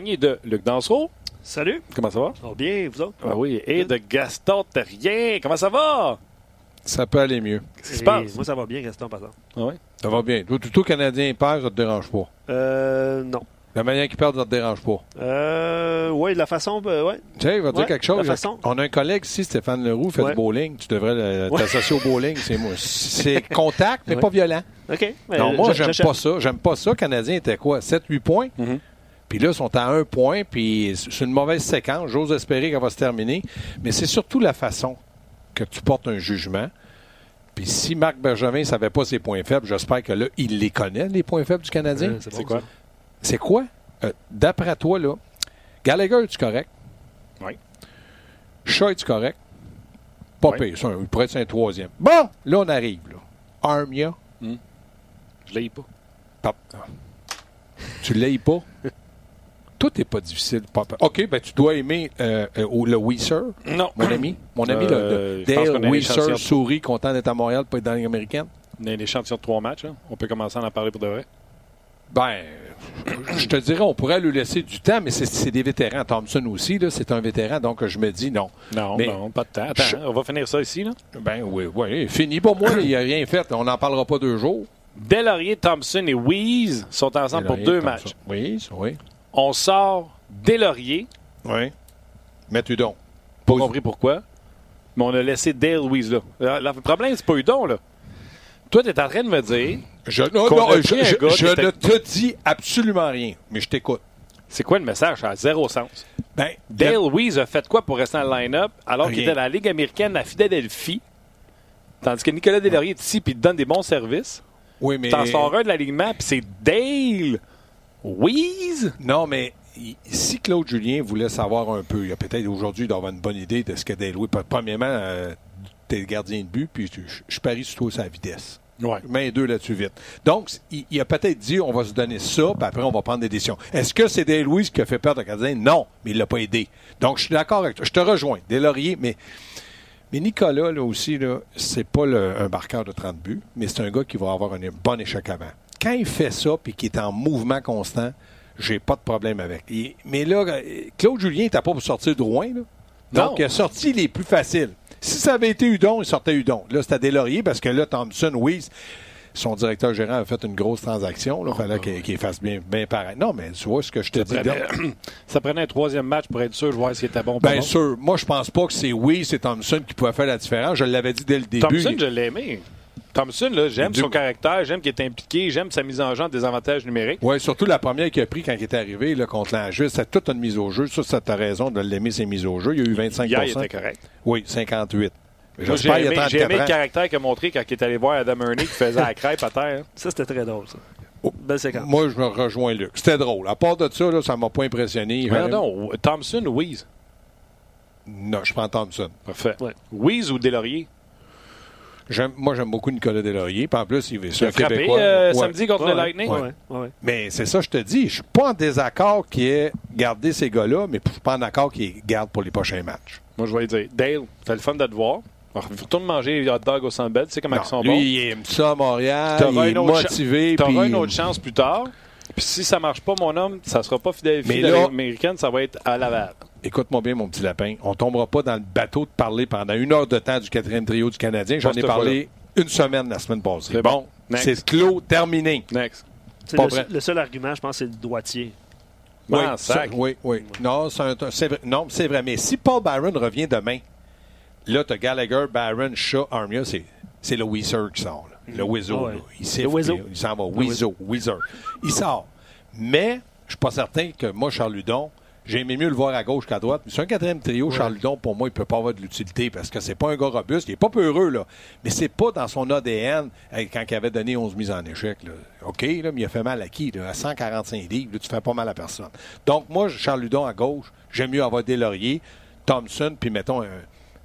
accompagné de Luc Dansereau. Salut. Comment ça va? Ça va bien, vous autres? Ah oui, et de Gaston Terrien. Comment ça va? Ça peut aller mieux. Qu'est-ce qui se passe? Moi, ça va bien, Gaston, par exemple. Ah oui? Ça va bien. Toi, tout Canadien perd, ça te dérange pas? Euh, non. La manière qu'il perd, ça te dérange pas? Euh, oui, de la façon, euh, ouais. Tu sais, il va dire quelque chose. la façon. On a un collègue ici, Stéphane Leroux, fait Ouais. du bowling. Tu devrais t'associer au bowling, c'est moi. C'est contact, mais Ouais. pas violent. OK. Non, moi, j'a- j'aime pas ça. J'aime pas ça. Canadien était quoi? 7-8 points? Mhm. Puis là, ils sont à un point, puis c'est une mauvaise séquence. J'ose espérer qu'elle va se terminer. Mais c'est surtout la façon que tu portes un jugement. Puis si Marc Bergevin ne savait pas ses points faibles, j'espère que là, il les connaît, les points faibles du Canadien. Ouais, C'est bon, quoi? C'est quoi? Euh, D'après toi, là, Gallagher, es-tu correct? Oui. Shaw, es-tu correct? Pas Oui. pire, il pourrait être un troisième. Bon, là, on arrive. Là. Armia, Je l'ai pas. pap- tu l'aimes pas? Tout n'est pas difficile. Papa. OK, ben tu dois aimer euh, euh, le Weezer, Non. mon ami. Mon ami, le- Euh, le, a Dale sourit, content d'être à Montréal, pas être dans la Ligue américaine. On a un échantillon de trois matchs. hein. On peut commencer à en parler pour de vrai. Ben, je te dirais, on pourrait lui laisser du temps, mais c'est- des vétérans. Thompson aussi, là, c'est un vétéran, donc je me dis non. Non, Mais- non, pas de temps. Attends, Je- on va finir ça ici. Là. Ben oui, oui. Fini pour moi, il n'y a rien fait. On n'en parlera pas deux jours. Delaurier, Thompson et Weeze sont ensemble pour deux matchs. Oui, oui. On sort Delaurier. Oui. Mais tu donc. Pas compris pourquoi. Mais on a laissé Dale Weeze là. Le problème, c'est pas Udon, là. Toi, t'es en train de me dire, Je, non, non, je, ne te dis absolument rien, mais je t'écoute. c'est quoi le message? Ça a zéro sens. Ben, Dale a fait quoi pour rester dans le line-up alors qu'il était dans la Ligue américaine à Philadelphie? Tandis que Nicolas Delaurier est ici puis il te donne des bons services. oui, mais. T'en sors un de l'alignement puis c'est Dale Weeze? Non, mais si Claude Julien voulait savoir un peu, il a peut-être aujourd'hui d'avoir une bonne idée de ce que Dale. Premièrement, euh, t'es le gardien de but, puis je, je- je parie sur toi sa vitesse. Ouais. Main deux là-dessus vite. Donc, il, il a peut-être dit on va se donner ça, puis après on va prendre des décisions. Est-ce que c'est Dale Louis qui a fait perdre le gardien? Non, mais il l'a pas aidé. Donc, je suis d'accord avec toi. Je te rejoins. Des lauriers, mais. Mais Nicolas, là aussi, là, c'est pas le- un marqueur de 30 buts, mais c'est un gars qui va avoir un bon échec avant. Quand il fait ça, puis qu'il est en mouvement constant, j'ai pas de problème avec. Il- mais là, euh, Claude Julien n'était pas pour sortir de Rouen, là. Non. Donc, il a sorti les plus faciles. Si ça avait été Udon, il sortait Udon. Là, c'était Delaurier parce que là, Thompson, oui, son directeur gérant a fait une grosse transaction. Il fallait qu'il qu'il fasse bien, bien pareil. Non, mais tu vois ce que je te dis. Ça prenait, ça prenait un troisième match pour être sûr de voir s'il était bon Bien sûr. Moi, je pense pas que c'est oui, c'est Thompson qui pouvait faire la différence. Je l'avais dit dès le début. Thompson, je l'ai aimé. Thompson, là, j'aime son caractère, j'aime qu'il est impliqué, j'aime sa mise en jeu des avantages numériques. Oui, surtout la première qu'il a pris quand il est arrivé là, contre l'Anjou. C'est toute une mise au jeu. Ça, ça t'as raison de l'aimer, ses mises au jeu. Il y a eu 25 Hier, il était correct. Oui, 58. Moi, J'espère j'ai aimé, aimé 34 le caractère qu'il a montré quand il est allé voir Adam Ernie qui faisait la crêpe à terre. Ça, c'était très drôle, ça. Oh. Belle séquence. Moi, je me rejoins Luc. C'était drôle. À part de ça, là, ça m'a pas impressionné. Mais non, Thompson ou Weeze? Non, je prends Thompson. Parfait. Ouais. Weeze ou Delaurier? J'aime- moi, j'aime beaucoup Nicolas Deslauriers. Puis en plus, il Tu as un frappé Québécois. euh, Ouais. samedi contre Ouais, le. Lightning? Ouais, ouais, ouais. Mais c'est ça, je te dis. Je suis pas en désaccord qu'il ait gardé ces gars-là, mais je suis pas en accord qu'il les garde pour les prochains matchs. Moi, je vais dire, Dale, c'était le fun de te voir. Alors, Retourne manger les hot dogs au Sandbell, tu sais comment Non, ils sont lui, bons. il aime ça à Montréal. Il est une autre cha- motivé. T'auras puis- une autre chance plus tard. Puis si ça marche pas, mon homme, ça sera pas de la là- américaine, ça va être à Laval. Écoute-moi bien, mon petit lapin. On tombera pas dans le bateau de parler pendant une heure de temps du quatrième trio du Canadien. J'en ai parlé une semaine la semaine passée. C'est Bon, c'est clos, terminé. Next. Le, vrai. le seul argument, je pense, c'est le droitier. Oui, Ah, sac. oui, oui. Non, c'est vrai. Non, c'est vrai. Mais si Paul Byron revient demain, là, tu as Gallagher, Byron, Shaw, Armia, c'est, c'est le Weezer qui sort. là. Le Weezer. Ouais. Il Il s'en va. Weezer. Weezer. Il sort. Mais je suis pas certain que moi, Charles Ludon, j'ai aimé mieux le voir à gauche qu'à droite. Mais c'est un quatrième trio, Charles Ludon, pour moi, il peut pas avoir de l'utilité parce que c'est pas un gars robuste. Il est pas peureux, là. Mais c'est pas dans son ADN euh, quand il avait donné 11 mises en échec. Là. OK, là, mais il a fait mal à qui? Là? À 145 livres, là, tu fais pas mal à personne. Donc, moi, Charles Ludon à gauche, j'aime mieux avoir Delaurier, Thompson, puis mettons, un-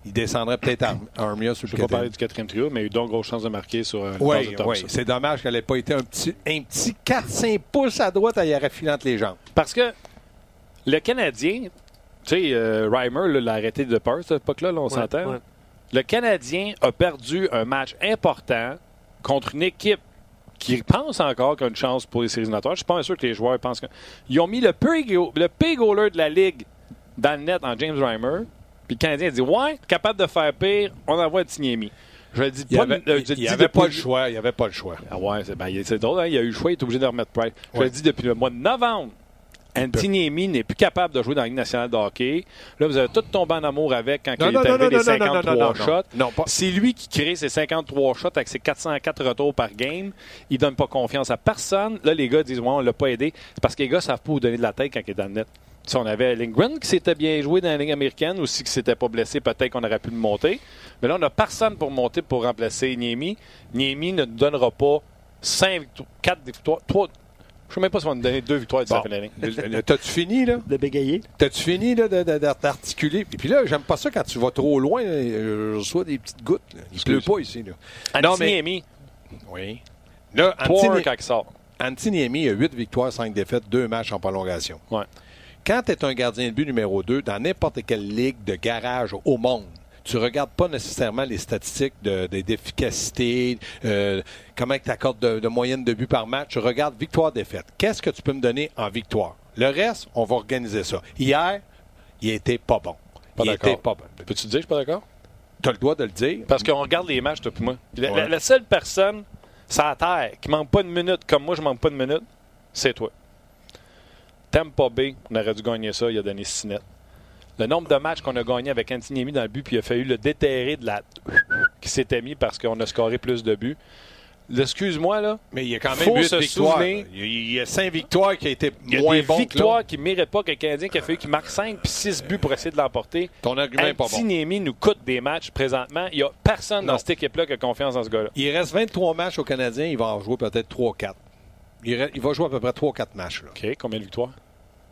il descendrait peut-être à Armia sur Je le ne vais pas parler du quatrième trio, mais il a eu donc grosse chance de marquer sur un Oui, de oui. C'est dommage qu'elle n'ait pas été un petit, un petit 4-5 pouces à droite, elle y entre les jambes. Parce que le Canadien, tu sais, euh, Reimer là, l'a arrêté de peur, cette époque-là, là, on s'entend. ouais. Le Canadien a perdu un match important contre une équipe qui pensent encore qu'il y a une chance pour les séries éliminatoires. Je suis pas sûr que les joueurs pensent que. Ils ont mis le pire, le pire goaler de la Ligue dans le net en James Reimer. Puis le Canadien a dit Ouais, capable de faire pire, on envoie Tiniemi. Je le dis Il pas. n'y avait, euh, je y pas le choix. Il n'y avait pas le choix. Ah ouais, c'est ben, il- c'est drôle, hein, il a eu le choix, il est obligé de remettre Price. Je Ouais. le dis depuis le mois de novembre. Antiniemi n'est plus capable de jouer dans la Ligue nationale de hockey. Là, vous avez tout tombé en amour avec quand Non, il non, est arrivé non, les non, non, 53 non, non, non. shots. Non, pas- C'est lui qui crée ses 53 shots avec ses 404 retours par game. Il donne pas confiance à personne. Là, les gars disent Ouais, on l'a pas aidé. C'est parce que les gars savent pas où donner de la tête quand il est dans le net. Si on avait Lindgren qui s'était bien joué dans la Ligue américaine ou si qui s'était pas blessé, peut-être qu'on aurait pu le monter. Mais là, on n'a personne pour monter pour remplacer Niemi. Niemi ne nous donnera pas 5 victoires, 4 victoires, 3. Je ne sais même pas si on va nous donner 2 victoires d'ici la Bon. fin de l'année. Le- le- T'as-tu fini, là? De bégayer. T'as-tu fini là, d'articuler? Et puis là, j'aime pas ça quand tu vas trop loin. là, je reçois des petites gouttes. là. Il pleut pas ici. Là. Non, mais- Antiniemi, Oui. Là, 3 Antini- quand il sort. Antiniemi a 8 victoires, 5 défaites, 2 matchs en prolongation. Ouais. Quand tu es un gardien de but numéro 2, dans n'importe quelle ligue de garage au monde, tu regardes pas nécessairement les statistiques de- de- d'efficacité, euh, comment tu accordes de, de moyenne de but par match. Tu regardes victoire-défaite. Qu'est-ce que tu peux me donner en victoire? Le reste, on va organiser ça. Hier, il était pas bon. Pas il était pas bon. Peux-tu dire que je suis pas d'accord? Tu as le droit de le dire. Parce qu'on regarde les matchs, toi et moi. Puis La, Ouais. la- la seule personne la terre qui manque pas de minute, comme moi, je manque pas de minute, c'est toi. T'aimes pas B, on aurait dû gagner ça, il a donné 6 nets. Le nombre de matchs qu'on a gagné avec Antiniemi dans le but, puis il a fallu le déterrer de la qui s'était mis parce qu'on a scoré plus de buts. Excuse-moi, là. Mais il y a quand même Faut 8 se victoires. souvenir- Il y a- il y a 5 victoires qui a été Il y a moins des bon victoires qui ne méritent pas qu'un Canadien qui a fallu qu'il marque 5 puis 6 buts pour essayer de l'emporter. Ton argument n'est pas bon. Antiniemi nous coûte des matchs présentement. Il n'y a personne Non. dans cette équipe-là qui a confiance dans ce gars-là. Il reste 23 matchs au Canadien. Il va en jouer peut-être 3-4. Il, re- il va jouer à peu près 3-4 matchs. là. OK, combien de victoires?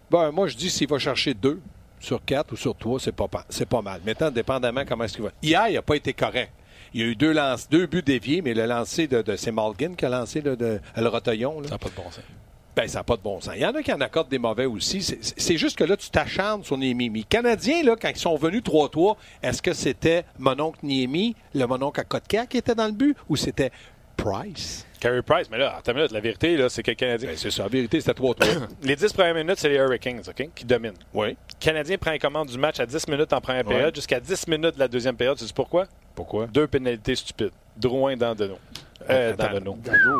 Ben, moi, je dis s'il va chercher 2 sur 4 ou sur 3, c'est pas, pa- c'est pas mal. Maintenant, dépendamment comment est-ce qu'il va. Hier, il n'a pas été correct. Il y a eu deux, lances, deux buts déviés, mais le lancer de, de c'est Malgin qui a lancé là, de, le Rotillon. là. Ça n'a pas de bon sens. Ben, ça n'a pas de bon sens. Il y en a qui en accordent des mauvais aussi. C'est- juste que là, tu t'acharnes sur Niemi. Les Canadiens, là, quand ils sont venus 3-3, est-ce que c'était mon oncle Niemi, le mon oncle à Kotka qui était dans le but, ou c'était Price? Carey Price, mais là, attends minute, la vérité, là, c'est que le Canadien. Ben, c'est ça. En vérité, c'était 3-3. Les 10 premières minutes, c'est les Hurricanes, OK, qui dominent. oui. Le Canadien prend les commandes du match à 10 minutes en première période jusqu'à 10 minutes de la deuxième période. Tu sais pourquoi? Pourquoi? Deux pénalités stupides. Drouin dans Deneau. Euh, dans Attends. Deneau.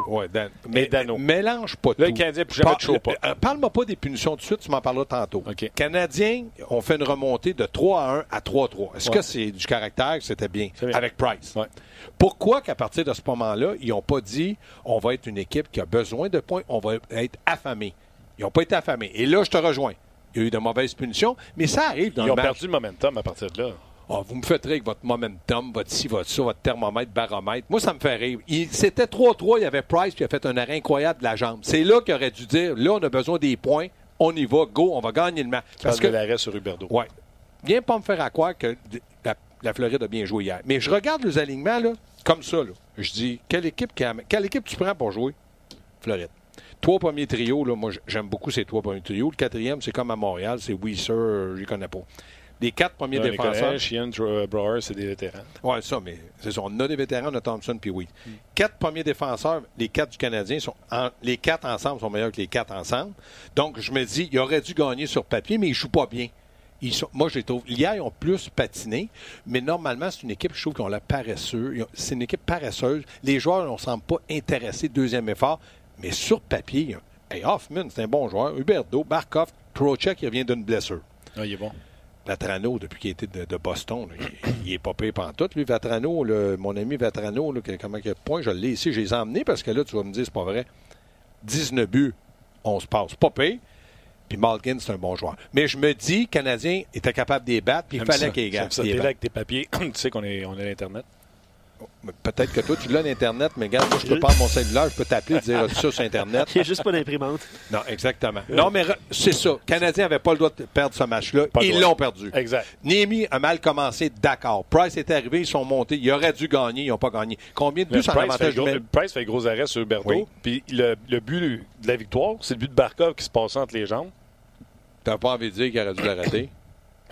Ouais, Dan. Et Dano. Mélange pas Là, tout. le Canadien, plus jamais Par- de chaud pas. euh, Parle-moi pas des punitions tout de suite, tu m'en parleras tantôt. OK. Canadiens ont fait une remontée de 3 à 1 à 3-3. Est-ce Ouais. que c'est du caractère? C'était bien. Avec Price. Ouais. Pourquoi qu'à partir de ce moment-là, ils n'ont pas dit on va être une équipe qui a besoin de points, on va être affamés? Ils n'ont pas été affamés. Et là, je te rejoins. Il y a eu de mauvaises punitions, mais ça arrive dans Ils le ont match. perdu le momentum à partir de là. Ah, vous me faites rire avec votre momentum, votre ci, votre ça, votre thermomètre, baromètre. Moi, ça me fait rire. Il- C'était 3-3, il y avait Price qui a fait un arrêt incroyable de la jambe. C'est là qu'il aurait dû dire, là, on a besoin des points, on y va, go, on va gagner le match. Parce que l'arrêt sur Huberdeau. ouais, viens pas me faire à croire que la, la Floride a bien joué hier. Mais je regarde les alignements, là, comme ça, là. Je dis, quelle équipe, qui a- quelle équipe tu prends pour jouer? Floride. Trois premiers trios, là, moi, j'aime beaucoup ces trois premiers trios. Le quatrième, c'est comme à Montréal, c'est Weiser, je les connais pas. Les quatre premiers défenseurs. Sheehan, Dro- Brouwer, c'est des vétérans. Oui, ça, mais c'est ça. On a des vétérans, on a Thompson puis oui. Quatre premiers défenseurs, les quatre du Canadien, sont en- les quatre ensemble sont meilleurs que les quatre ensemble. Donc, je me dis, il aurait dû gagner sur papier, mais ils ne jouent pas bien. Ils sont, moi, je les trouve. Hier, ils ont plus patiné, mais normalement, c'est une équipe, je trouve qu'on l'a paresseux. Ils ont- C'est une équipe paresseuse. Les joueurs ne semblent pas intéressés, deuxième effort, mais sur papier, hey, Hoffman, c'est un bon joueur. Huberdo, Barkov, Trocheck, il revient d'une blessure. Ah, il est bon. Vatrano, depuis qu'il était de, de Boston, là, il, il est pas payé pantoute. Lui, Vatrano, là, mon ami Vatrano, là, comment il a de points, je l'ai ici, je les ai emmenés parce que là, tu vas me dire, c'est pas vrai. 19 buts, on se passe. Pas payé. Puis Malkin, c'est un bon joueur. Mais je me dis, Canadien était capable de les battre, puis il fallait qu'il gagne. T'es là avec tes papiers. tu sais qu'on est, on est à l'Internet. Peut-être que toi, tu l'as l'Internet, mais regarde, moi, je te parle de mon cellulaire, je peux t'appeler et dire ça sur Internet? Il n'y a juste pas d'imprimante. Non, exactement. Non, mais c'est ça. Le Canadien n'avait pas le droit de perdre ce match-là. Ils l'ont perdu. Exact. Niemi a mal commencé, d'accord. Price est arrivé, ils sont montés. Ils auraient dû gagner, ils n'ont pas gagné. Combien de buts Price, en fait avantage gros? Price fait gros arrêt sur Huberto. Oui. Puis le, le but de la victoire, c'est le but de Barkov qui se passait entre les jambes. T'as pas envie de dire qu'il aurait dû l'arrêter?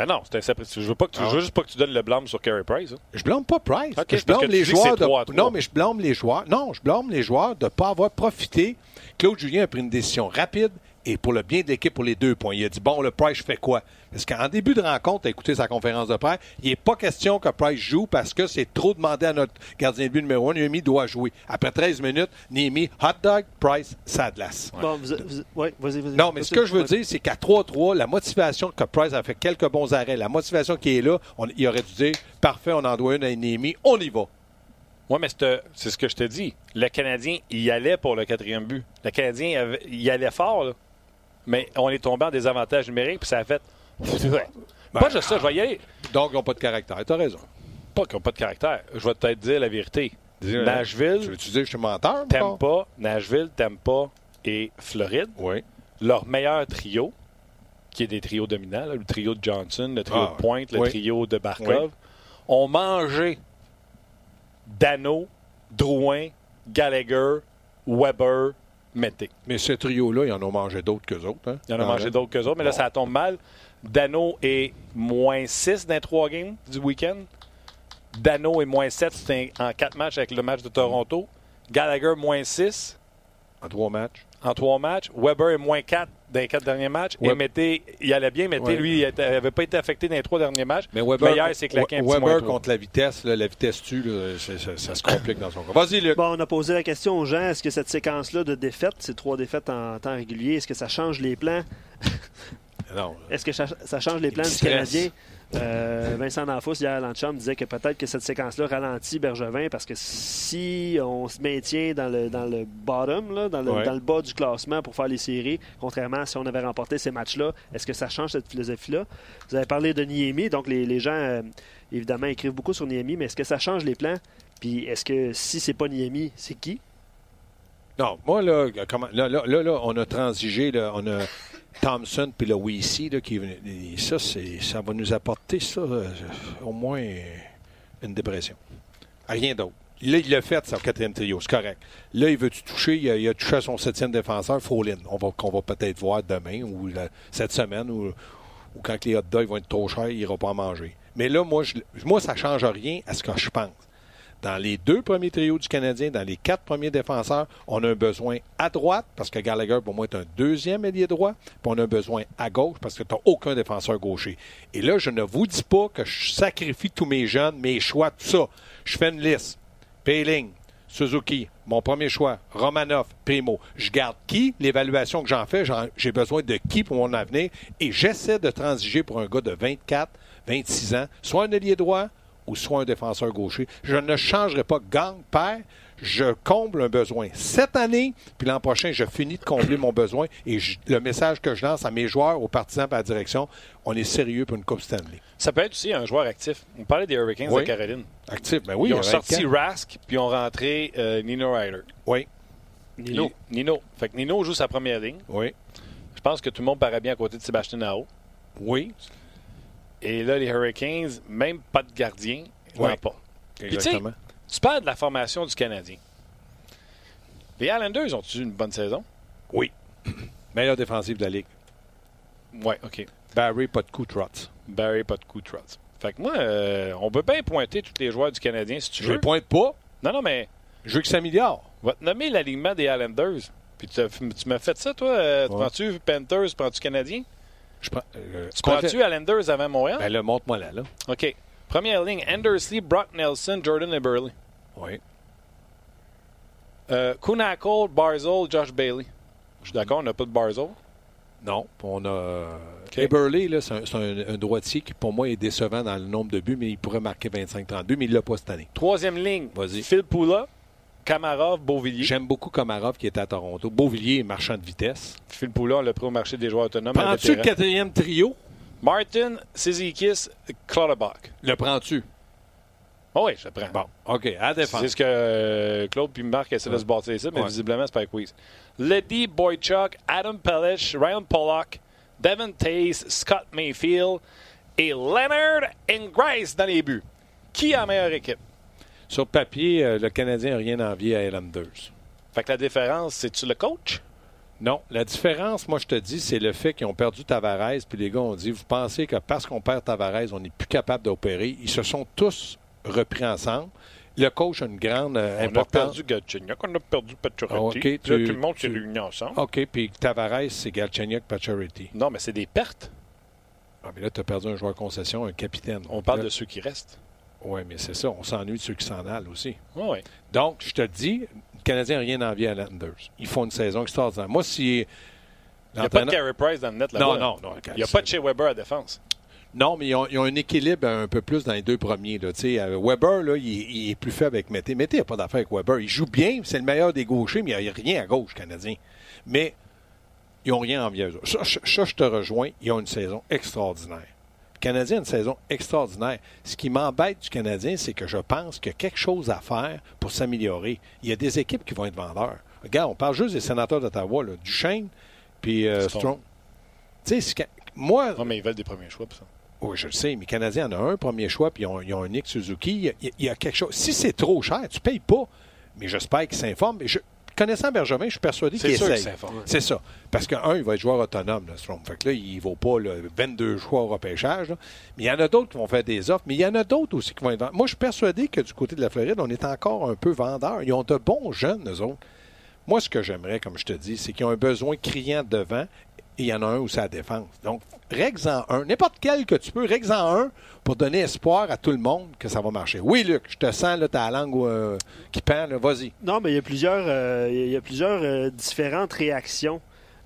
Ben non, c'est un Je veux pas que tu, Ah. je veux juste pas que tu donnes le blâme sur Carey Price. hein. Je blâme pas Price. Je blâme les joueurs c'est de... 3 à 3. Non, mais je blâme les joueurs. Non, je blâme les joueurs de ne pas avoir profité. Claude Julien a pris une décision rapide et pour le bien de l'équipe pour les deux points. Il a dit bon, le Price je fais quoi? Parce qu'en début de rencontre, à écouter sa conférence de presse, il n'est pas question que Price joue parce que c'est trop demandé à notre gardien de but numéro un. Niemi doit jouer. Après 13 minutes, Niemi, hot dog, Price, ça glace. Bon, vous, vous- ouais, vas-y, vas-y. Non, mais ce que je veux dire, c'est qu'à 3-3, la motivation que Price a fait quelques bons arrêts, la motivation qui est là, on- il aurait dû dire parfait, on en doit une à Niemi, on y va. Oui, mais c'est c'est ce que je te dis. Le Canadien, il y allait pour le quatrième but. Le Canadien, il y allait fort, là. Mais on est tombé en désavantage numérique, puis ça a fait. Ouais. pas juste ça, je vais y aller. Donc, ils n'ont pas de caractère. Tu as raison. Pas qu'ils n'ont pas de caractère. Je vais peut-être dire la vérité. Dis-le. Nashville, Tu veux-tu dire que je suis menteur? t'aimes encore? pas? Nashville, t'aimes pas. Et Floride, Oui. leur meilleur trio, qui est des trios dominants, là, le trio de Johnson, le trio Ah, de Pointe, le trio de Barkov, Oui. ont mangé Dano, Drouin, Gallagher, Weber, Mété. Mais ce trio-là, ils en ont mangé d'autres qu'eux autres. Hein? Il en a Quand mangé même. d'autres qu'eux autres, mais là, Bon. ça tombe mal. Dano est moins 6 dans les trois games du week-end. Dano est moins 7 c'est un- en quatre matchs avec le match de Toronto. Gallagher, moins 6 En trois matchs. En trois matchs. Weber est moins 4 dans les quatre derniers matchs. Et Ouais. Mété, il allait bien. Mété, Ouais. lui, il n'avait pas été affecté dans les trois derniers matchs. Mais Weber, hier, c'est claqué un petit Weber contre la vitesse, là, la vitesse tue, là, ça, ça se complique dans son cas. Vas-y, Luc. Bon, on a posé la question aux gens est-ce que cette séquence-là de défaites, ces trois défaites en temps régulier, est-ce que ça change les plans? Non. Est-ce que ça, ça change les plans du. Canadien? Euh, Vincent D'Anfos, hier à l'Ancham, disait que peut-être que cette séquence-là ralentit Bergevin parce que si on se maintient dans le, dans le bottom, là, dans, le, Ouais. dans le bas du classement pour faire les séries, contrairement à si on avait remporté ces matchs-là, est-ce que ça change cette philosophie-là? Vous avez parlé de Niemi, donc les, les gens, euh, évidemment, écrivent beaucoup sur Niemi, mais est-ce que ça change les plans? Puis est-ce que si c'est pas Niemi, c'est qui? Non, moi, là, comment, là, là, là, là, on a transigé, là, on a Thompson puis le WC, là, qui ça, c'est, ça va nous apporter, ça, euh, au moins une dépression. Rien d'autre. Là, il l'a fait, au quatrième trio, c'est correct. Là, il veut-tu toucher? Il a, touché à son septième défenseur, Frolin. On va, qu'on va peut-être voir demain ou cette semaine ou, quand les hot dogs vont être trop chers, il n'ira pas en manger. Mais là, moi, moi ça ne change rien à ce que je pense. Dans les deux premiers trios du Canadien, dans les quatre premiers défenseurs, on a un besoin à droite, parce que Gallagher, pour moi, est un deuxième ailier droit, puis on a un besoin à gauche, parce que tu n'as aucun défenseur gaucher. Et là, je ne vous dis pas que je sacrifie tous mes jeunes, mes choix, tout ça. Je fais une liste. Payling, Suzuki, mon premier choix, Romanov, Primo. Je garde qui? L'évaluation que j'en fais, j'ai besoin de qui pour mon avenir? Et j'essaie de transiger pour un gars de 24, 26 ans, soit un ailier droit ou soit un défenseur gaucher. Je ne changerai pas gang-père. Je comble un besoin cette année, puis l'an prochain, je finis de combler mon besoin. Et je- le message que je lance à mes joueurs, aux partisans et à la direction, on est sérieux pour une Coupe Stanley. Ça peut être aussi un joueur actif. On parlait des Hurricanes Oui. de Caroline. Actif, ben oui. Ils ont sorti 24. Rask, puis ils ont rentré euh, Nino Ryder. Oui, Nino. Nino. Fait que Nino joue sa première ligne. oui, Je pense que tout le monde paraît bien à côté de Sébastien Nao. oui. Et là, les Hurricanes, même pas de gardien, ils Ouais. pas. Exactement. Tu parles de la formation du Canadien. Les Islanders ont eu une bonne saison? Oui. Meilleur défensif de la Ligue. Ouais, OK. Barry, pas de coup, Trotz. Barry, pas de coup de trot. Fait que moi, euh, on peut bien pointer tous les joueurs du Canadien si tu Je veux. ne pointe pas. Non, non, mais Je veux que ça milliard. va te nommer l'alignement des Islanders. Puis tu, tu m'as fait ça, toi? euh, Ouais. Prends-tu Panthers, prends-tu Canadien? Je prends, euh, Tu prends-tu Islanders avant Montréal? Ben là, montre-moi là, là. OK. Première ligne, Andersley, Brock Nelson, Jordan et Burley. Oui. Euh, Kunakol, Barzol, Josh Bailey. Je suis d'accord, on n'a pas de Barzol? Non. On a. euh, OK. Eberle, là, c'est un, c'est un- un droitier qui, pour moi, est décevant dans le nombre de buts, mais il pourrait marquer 25-30 buts, mais il ne l'a pas cette année. Troisième ligne. Phil Poula, Kamarov, Beauvillier. J'aime beaucoup Komarov qui était à Toronto. Beauvillier est marchand de vitesse. Phil Poula, on l'a pris au marché des joueurs autonomes. Prends-tu le quatrième trio? Martin, Sizikis, Clutterbuck. Le prends-tu? Oh oui, je le prends. Bon, OK, à C'est défense. ce que euh, Claude puis Marc essaient de se bâtir ici, mais Ouais. visiblement, c'est pas Weiss. Letty, Boychuk, Adam Pellish, Ryan Pollock, Devin Tace, Scott Mayfield et Leonard Ingrice dans les buts. Qui a la meilleure équipe? Sur papier, euh, le Canadien n'a rien envié à Islanders. Fait que la différence, c'est-tu le coach? Non, la différence, moi, je te dis, c'est le fait qu'ils ont perdu Tavares, puis les gars ont dit, vous pensez que parce qu'on perd Tavares, on n'est plus capable d'opérer. Ils se sont tous repris ensemble. Le coach a une grande euh, On a importance. perdu Galchenyuk, on a perdu Pacioretty. Ah, là, tout le monde s'est tu- réuni ensemble. OK, puis Tavares, c'est Galchenyuk, Pacioretty. Non, mais c'est des pertes. Ah, mais là, tu as perdu un joueur concession, un capitaine. On parle Là- de ceux qui restent. Oui, mais c'est ça. On s'ennuie de ceux qui s'en allent aussi. Oui, oui. Donc, je te dis, le Canadien n'a rien envie à Landers. Ils font une saison extraordinaire. Moi, si. Il n'y a pas de Carey Price dans le net là-bas. Non, non, non. Il n'y a pas de chez Weber à défense. Non, mais ils ont, ils ont un équilibre un peu plus dans les deux premiers. Là. Euh, Weber, là, il, il est plus faible avec Mété. Mété n'a pas d'affaire avec Weber. Il joue bien, c'est le meilleur des gauchers, mais il n'y a rien à gauche, Canadien. Mais ils n'ont rien envie à eux. Ça, ça, je te rejoins. Ils ont une saison extraordinaire. Le Canadien a une saison extraordinaire. Ce qui m'embête du Canadien, c'est que je pense qu'il y a quelque chose à faire pour s'améliorer. Il y a des équipes qui vont être vendeurs. Regarde, on parle juste des sénateurs d'Ottawa, Duchesne puis euh. Strong. Tu sais, moi, Non, mais ils veulent des premiers choix pour ça. oui, je le sais, mais les Canadiens en ont un premier choix, puis ils ont, ils ont un Nick Suzuki. Il y, a, il y a quelque chose. Si c'est trop cher, tu ne payes pas. Mais j'espère qu'ils s'informent. Mais je- connaissant Bergevin, je suis persuadé qu'il essaye. C'est ça. Parce qu'un, il va être joueur autonome, là, Strom. Fait que là, il ne vaut pas là, 22 choix au repêchage. là. Mais il y en a d'autres qui vont faire des offres. Mais il y en a d'autres aussi qui vont être. Moi, je suis persuadé que du côté de la Floride, on est encore un peu vendeurs. Ils ont de bons jeunes, eux autres. Moi, ce que j'aimerais, comme je te dis, c'est qu'ils ont un besoin criant devant et il y en a un où c'est la défense. Donc, règle-en un. N'importe quel que tu peux, règle-en un pour donner espoir à tout le monde que ça va marcher. Oui, Luc, je te sens, là, ta langue euh, qui pend, vas-y. Non, mais il y a plusieurs, euh, il y a plusieurs euh, différentes réactions.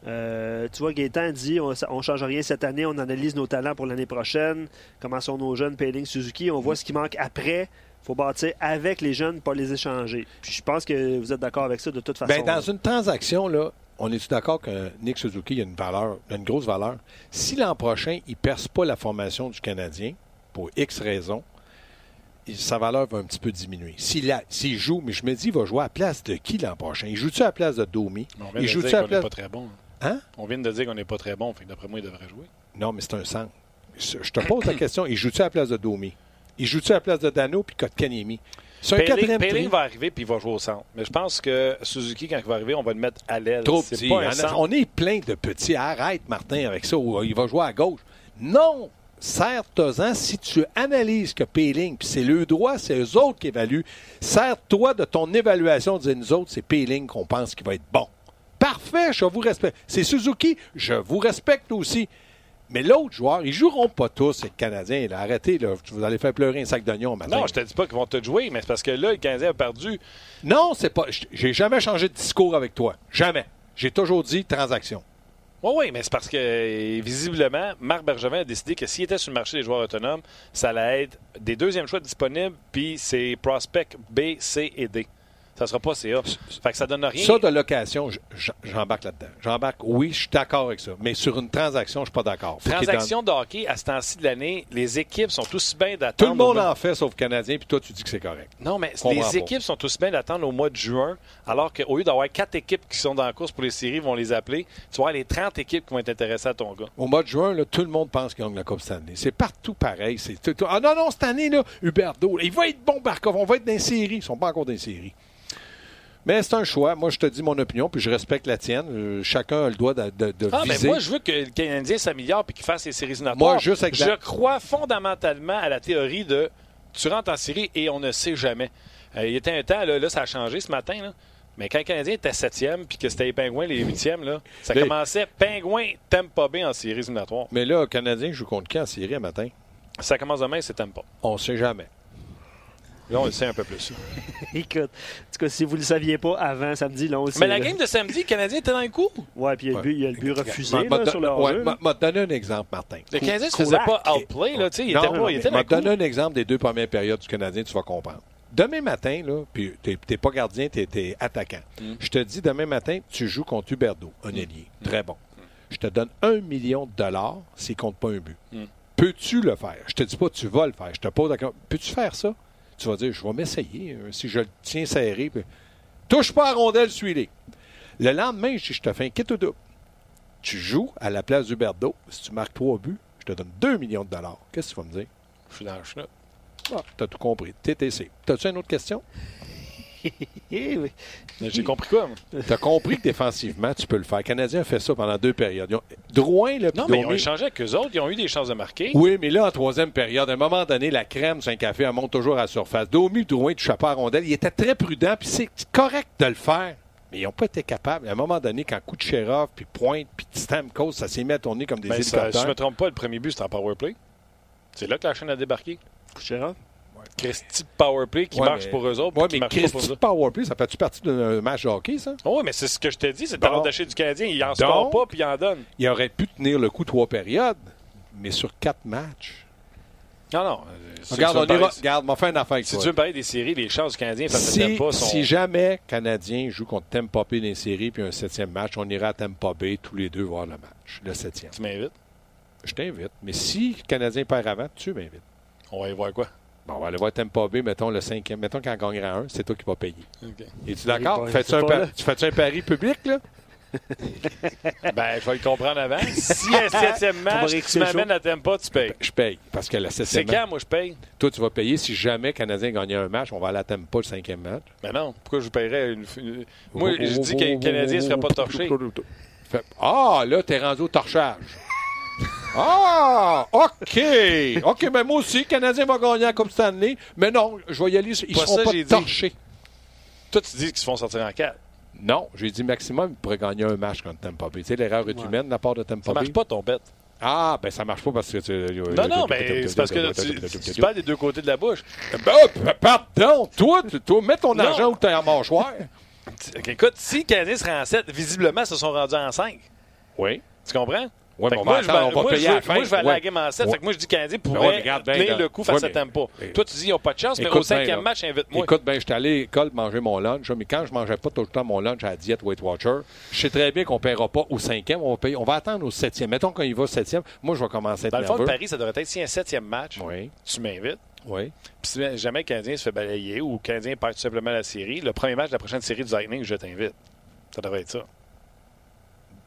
Tu vois, Gaétan dit on ne change rien cette année, on analyse nos talents pour l'année prochaine. Comment sont nos jeunes, Payling, Suzuki? On voit ce qui manque après. Il faut bâtir avec les jeunes, pas les échanger. Puis je pense que vous êtes d'accord avec ça de toute façon. Ben, dans une transaction, là, on est d'accord que Nick Suzuki a une valeur, a une grosse valeur? Si l'an prochain, il ne perce pas la formation du Canadien, pour X raisons, sa valeur va un petit peu diminuer. S'il, joue, mais je me dis, il va jouer à la place de qui l'an prochain? Il joue-tu à la place de Domi? Mais On vient Il de joue-tu dire à qu'on la n'est place... pas très bon. Hein? On vient de dire qu'on n'est pas très bon. Fait d'après moi, il devrait jouer. Non, mais c'est un centre. Je te pose la question, il joue-tu à la place de Domi? Il joue-tu à la place de Dano puis Kotkaniemi? C'est un quatrième va arriver puis il va jouer au centre. Mais je pense que Suzuki, quand il va arriver, on va le mettre à l'aile. Trop petit. pas un On a- centre. On est plein de petits. Arrête, Martin, avec ça. Ou, euh, Il va jouer à gauche. Non! Serre-toi-en si tu analyses que Péling, puis c'est le droit, c'est eux autres qui évaluent. Serre-toi de ton évaluation, disent nous autres, c'est Péling qu'on pense qu'il va être bon. Parfait, je vous respecte. C'est Suzuki, je vous respecte aussi. Mais l'autre joueur, ils joueront pas tous, les Canadiens. Là. Arrêtez, là. vous allez faire pleurer un sac d'oignons matin. Non, je te dis pas qu'ils vont te jouer, mais c'est parce que là, le Canadien a perdu. Non, c'est pas. J'ai jamais changé de discours avec toi. Jamais. J'ai toujours dit transaction. Oui, oui, mais c'est parce que, euh, visiblement, Marc Bergevin a décidé que s'il était sur le marché des joueurs autonomes, ça allait être des deuxièmes choix disponibles, puis c'est prospect B, C et D. Ça sera pas CA. Fait que ça donne rien. Ça, de location, j'embarque là-dedans. J'embarque, oui, je suis d'accord avec ça. Mais sur une transaction, je suis pas d'accord. Transaction de hockey, à ce temps-ci de l'année, les équipes sont aussi bien donne- d'attendre. Tout le monde au en fait, sauf le Canadien, puis toi, tu dis que c'est correct. Non, mais comprends les pas. équipes sont aussi bien d'attendre au mois de juin, alors qu'au lieu d'avoir quatre équipes qui sont dans la course pour les séries, vont les appeler. Tu avoir les 30 équipes qui vont être intéressées à ton gars. Au mois de juin, là, tout le monde pense qu'il gagne la Coupe Stanley. C'est partout pareil. C'est tout- tout- Ah non, non, cette année, là, Huberdo, il va être bon, Barkov, on va être dans les séries. Ils sont pas encore dans les séries. Mais c'est un choix. Moi, je te dis mon opinion, puis je respecte la tienne. Euh, chacun a le droit de, de- de Ah, mais moi, je veux que le Canadien s'améliore et qu'il fasse les séries éliminatoires. Moi, juste avec Je la- crois fondamentalement à la théorie de tu rentres en série et on ne sait jamais. Euh, il y était un temps, là, là, ça a changé ce matin, là. mais quand le Canadien était septième puis que c'était les Pingouins les huitièmes, là, ça Mais- commençait Pingouins, Tampa Bay en séries éliminatoires. Mais là, le Canadien joue contre qui en série un matin? Ça commence demain, c'est Tampa. On ne sait jamais. Là, on le sait un peu plus. Écoute, en tout cas, si vous ne le saviez pas avant samedi, là, on le mais sait, la là. game de samedi, le Canadien était dans le coup? Ouais, puis il y a le but, il y a le but refusé là, sur le ouais, m'a- donné un exemple, Martin. Le Canadien se faisait pas outplay, là, tu sais, il Non, était, pas, il était dans le coup. donné un exemple des deux premières périodes du Canadien, tu vas comprendre. Demain matin, là, puis t'es pas gardien, t'es es attaquant. Mm. Je te dis, demain matin, tu joues contre Huberdo, un ailier. Très bon. Je te donne un million de dollars s'il compte pas un but. Mm. Peux-tu le faire? Je te dis pas tu vas le faire. Je te pose la question. Peux-tu faire ça? Tu vas dire, je vais m'essayer. euh, Si je le tiens serré, puis- touche pas à la rondelle, suis-les. Le lendemain, je je te fais un kit ou double. Tu joues à la place d'Huberdo. Si tu marques trois buts, je te donne 2 millions de dollars. Qu'est-ce que tu vas me dire? Je suis dans le chenot. Ah, t'as tout compris. TTC. T'as-tu une autre question? Oui. J'ai compris quoi, moi? Tu as compris que défensivement, tu peux le faire. Le Canadien a fait ça pendant deux périodes. Ils ont- Drouin, là, Non, mais ils ont échangé avec eux autres. Ils ont eu des chances de marquer. Oui, mais là, en troisième période, à un moment donné, la crème sur un café, elle monte toujours à la surface. Domi Drouin ne touchaient pas à rondelle. Il était très prudent, puis c'est correct de le faire. Mais ils n'ont pas été capables. À un moment donné, quand Kucherov, puis Pointe, puis Stamkos, ça s'est mis à tourner comme des Ben, ça, si je hélicoptères. me trompe pas, le premier but, c'était en powerplay. C'est là que la chaîne a débarqué. Kucherov? Christy powerplay qui Ouais, marche mais- pour eux autres. Oui, mais Christy. Powerplay, ça fait-tu partie d'un match de hockey, ça? Oui, mais c'est ce que je t'ai dit, c'est le talent d'achat du Canadien. Il en Donc- pas, puis il en donne. Il aurait pu tenir le coup trois périodes, mais sur quatre matchs. Non, non. euh, Regarde, on ira. Regarde, fait une affaire avec Si toi. tu veux parler des séries, les chances du Canadien face à Si, Tampa sont... si jamais Canadien joue contre Tampa Bay dans les séries puis un septième match, on ira à Tampa Bay tous les deux voir le match, le septième. Tu m'invites? Je t'invite. Mais si le Canadien perd avant, tu m'invites. On va y voir quoi? Bon, on va aller voir Tampa Bay, mettons le cinquième. Mettons qu'en gagnera un, c'est toi qui vas payer. OK. Es-tu d'accord? pas- Fais-tu c'est un, pas pa- là. tu fais-tu un pari public, là? Ben, je vais le comprendre avant. Si un septième match, tu m'amènes à Tampa, tu payes. Je paye. Parce que le C'est septième quand, match, moi, je paye? toi, tu vas payer. Si jamais le Canadien gagne un match, on va aller à Tampa le cinquième match. Ben non. Pourquoi je payerais une... une- Moi, je dis que le Canadien ne serait pas torché. Ah, là, t'es rendu au torchage. Ah, OK. OK, mais moi aussi, le Canadien va gagner la Coupe Stanley. Mais non, je vais y aller. Ils ne Pas seront ça, pas j'ai dit. torchés. Toi, tu dis qu'ils se font sortir en quatre. Non, j'ai dit maximum, ils pourraient gagner un match contre Tampa Bay. Tu sais, l'erreur est Ouais. humaine de la part de Tampa Ça marche Bay. pas, ton bet. Ah, ben ça marche pas parce que tu. Non, non, mais c'est parce que tu, parles des deux côtés de la bouche. Ben, oh, pardon, toi, tu- toi, mets ton argent où tu as en mâchoire. Écoute, si le Canadien serait en 7, visiblement, ils se sont rendus en 5. Oui. Tu comprends? Ouais, mais que on va moi, je vais, on va payer je à la fin. moi, je vais aller à la Ouais. game en 7. Ouais. Fait que moi, je dis que le Canadien pourrait regarde bien, tenir le coup face à mais- Toi, tu dis qu'ils n'ont pas de chance, mais au cinquième match, invite-moi. Écoute, ben, j'étais allé à l'école manger mon lunch, mais quand je mangeais pas tout le temps mon lunch à la diète Weight Watcher, je sais très bien qu'on ne paiera pas au cinquième, on va, payer, on va attendre au septième. Mettons qu'on y va au septième, moi, je vais commencer à être Dans le fond, le nerveux. pari, ça devrait être si un septième match, Oui, tu m'invites. oui. Puis si jamais le Canadien se fait balayer ou le Canadien perd tout simplement la série, le premier match de la prochaine série du Lightning, je t'invite. Ça devrait être ça.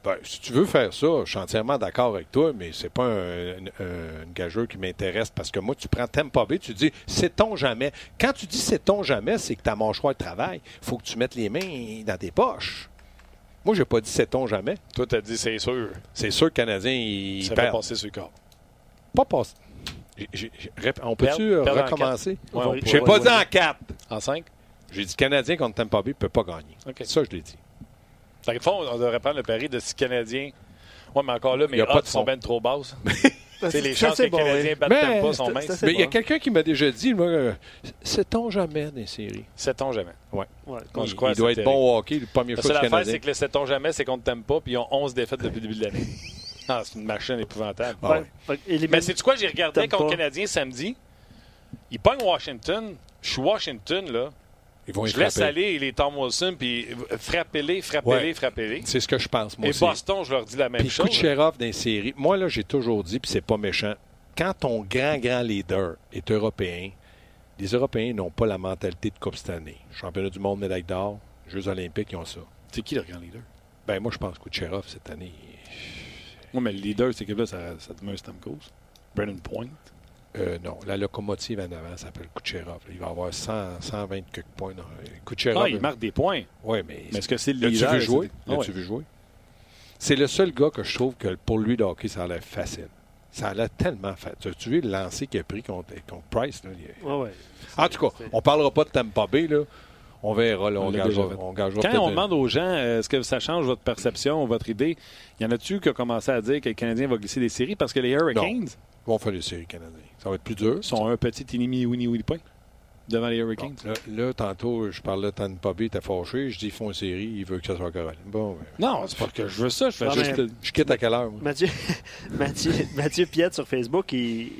Ben, si tu veux faire ça, je suis entièrement d'accord avec toi, mais c'est pas un, un- une gageure qui m'intéresse parce que moi, tu prends Tampa Bay, tu dis sait-on jamais? Quand tu dis sait-on jamais, c'est que ta mâchoire travaille. Il faut que tu mettes les mains dans tes poches. Moi, j'ai pas dit sait-on jamais. Toi, t'as dit c'est sûr. C'est sûr que le Canadien, il Ça va passer sur le corps. Pas passer. J'ai- j'ai- j'ai- On peut-tu euh, recommencer? Ouais, va- J'ai pas dit en quatre. En 5? J'ai dit Canadien contre Tampa Bay ne peut pas gagner. Ça, je l'ai dit. Dans le fond, on devrait prendre le pari de si Canadien. Ouais, mais encore là, Il mes pas odds de sont bien trop basses. Tu sais, c'est- les chances que les bon, Canadiens oui. battent Mais Tampa sont minces. Mais il y a quelqu'un qui m'a déjà dit, moi, euh, sait-on jamais les séries? Sait-on jamais. Ouais. Quand il doit être bon au hockey, le premier du affaire, Canadien. c'est que le sait-on jamais, c'est contre Tampa, puis ils ont 11 défaites depuis le début de l'année. Ah, c'est une machine épouvantable. Ah que Mais c'est quoi, j'ai regardé contre le Canadien samedi? Ils pognent Washington. Je suis Washington, là. Ils vont Je laisse aller les Tom Wilson, puis frappez-les, frappez-les, Ouais. frappez-les. C'est ce que je pense, moi Et aussi. Boston, je leur dis la même Puis chose. Kucherov dans les séries. Moi, là, j'ai toujours dit, puis c'est pas méchant, quand ton grand, grand leader est européen, les Européens n'ont pas la mentalité de Coupe cette année. Championnat du monde, médaille d'or, Jeux olympiques, ils ont ça. C'est qui le grand leader? Ben moi, je pense que Kucherov, cette année, Moi, mais le leader de cette équipe-là, ça, ça demeure Stamkos. Brennan Point. Euh, non, la locomotive en avant s'appelle Kucherov. Il va avoir 100, 120 quelques points. Non, Kucherov, Ah, il marque des points. Oui, mais, Mais est-ce que c'est le L'as-tu leader? vu jouer? Ah ouais. vu jouer? C'est le seul gars que je trouve que pour lui, le hockey, ça a l'air facile. Ça a l'air tellement facile. Tu as vu le lancer qu'il a pris contre, contre Price? là? Il est- Ouais, ouais. En tout cas, on parlera pas de Tampa Bay. Là. On verra. Là, on, On gagera, gagera Quand on demande aux gens, euh, est-ce que ça change votre perception, votre idée, y en a-tu qui ont commencé à dire que le Canadien va glisser des séries parce que les Hurricanes? Vont faire les séries canadiennes. Ça va être plus dur. sont un petit inimi winnie winnie point devant les Bon, Hurricanes? là, là, tantôt, je parlais de Tampa Bay, t'es fâché. Je dis, ils font une série, il veut que ça soit Caroline. Bon, ben, Non, c'est pas que je veux ça. Je fais juste. je quitte à quelle heure? moi? Mathieu, Mathieu, Mathieu Piette sur Facebook, il,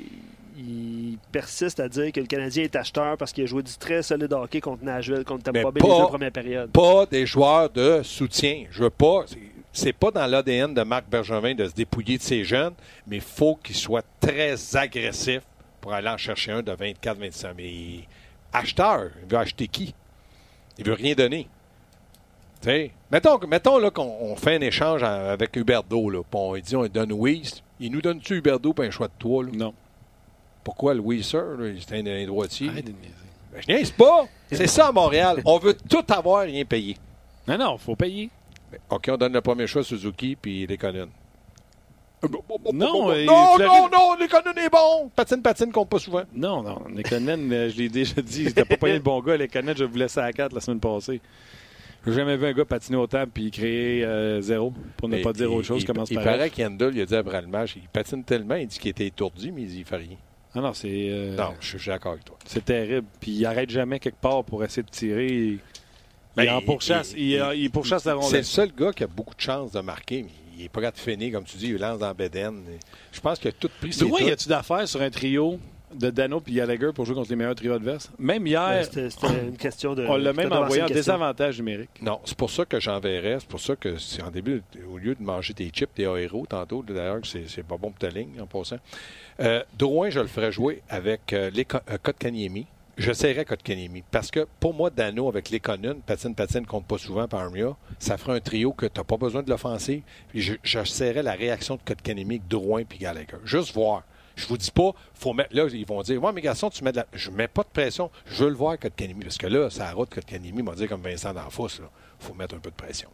il persiste à dire que le Canadien est acheteur parce qu'il a joué du très solide hockey contre Nashville, contre Tampa Bay les deux premières périodes. Pas des joueurs de soutien. Je veux pas. C'est- pas dans l'ADN de Marc Bergevin de se dépouiller de ses jeunes, mais il faut qu'il soit très agressif pour aller en chercher un de 24-25. Mais acheteur, il veut acheter qui? Il veut rien donner. Tu sais, mettons, mettons qu'on on fait un échange avec Huberdo. Là, on dit on donne Weiss. Il nous donne-tu Huberdo pour un choix de toi? Là? Non. Pourquoi Louis Sir? C'est un, un droitier. Ben, je niaise pas. C'est ça à Montréal. On veut tout avoir, rien payer. Non, non, il faut payer. OK, on donne le premier choix à Suzuki puis les Conan. Non, non, non, non, les Conan est bon. Patine, patine, compte pas souvent. Non, non. Lekonen, euh, je l'ai déjà dit, c'était pas pogné le bon gars. Lekonen, je vous laissais à la 4 la semaine passée. J'ai jamais vu un gars patiner autant puis créer euh, zéro, pour ne Mais pas dire il- autre chose. Il, il par paraît F. qu'Yandel, il a dit après le match, il patine tellement, il dit qu'il était étourdi, mais il dit il fait rien. Ah non, c'est euh, Non, je suis d'accord avec toi. c'est terrible. Puis il arrête jamais quelque part pour essayer de tirer. Il, Ben, il en pourchasse, il- il, il- il pourchasse la C'est rondelle. le seul gars qui a beaucoup de chances de marquer, mais il est pas capable de finir, comme tu dis, il lance dans Beden. Je pense qu'il a tout pris Drouin, y a-tu d'affaires sur un trio de Dano puis Gallagher pour jouer contre les meilleurs trios adverses? Même Ben, hier, C'était c'était une question de. on l'a même te envoyé en désavantage numérique. Non, c'est pour ça que j'enverrais. C'est pour ça que c'est en début, au lieu de manger tes chips, tes héros tantôt, d'ailleurs, que c'est c'est pas bon pour ta ligne en passant. Euh, Drouin, je le ferais jouer avec euh, les euh, Kotkaniemi. J'essaierais Kotkaniemi. Parce que pour moi, Dano, avec les Conan, patine, patine, compte pas souvent par Armia, ça ferait un trio que tu n'as pas besoin de l'offensive. Puis je- j'essaierais la réaction de Kotkaniemi avec Drouin puis Gallagher. Juste voir. Je vous dis pas, faut mettre. Là, ils vont dire Ouais, mais garçon, tu mets de la. Je mets pas de pression. Je veux le voir, Kotkaniemi. Parce que là, ça route Kotkaniemi m'a dit comme Vincent D'Anfos, là. faut mettre un peu de pression.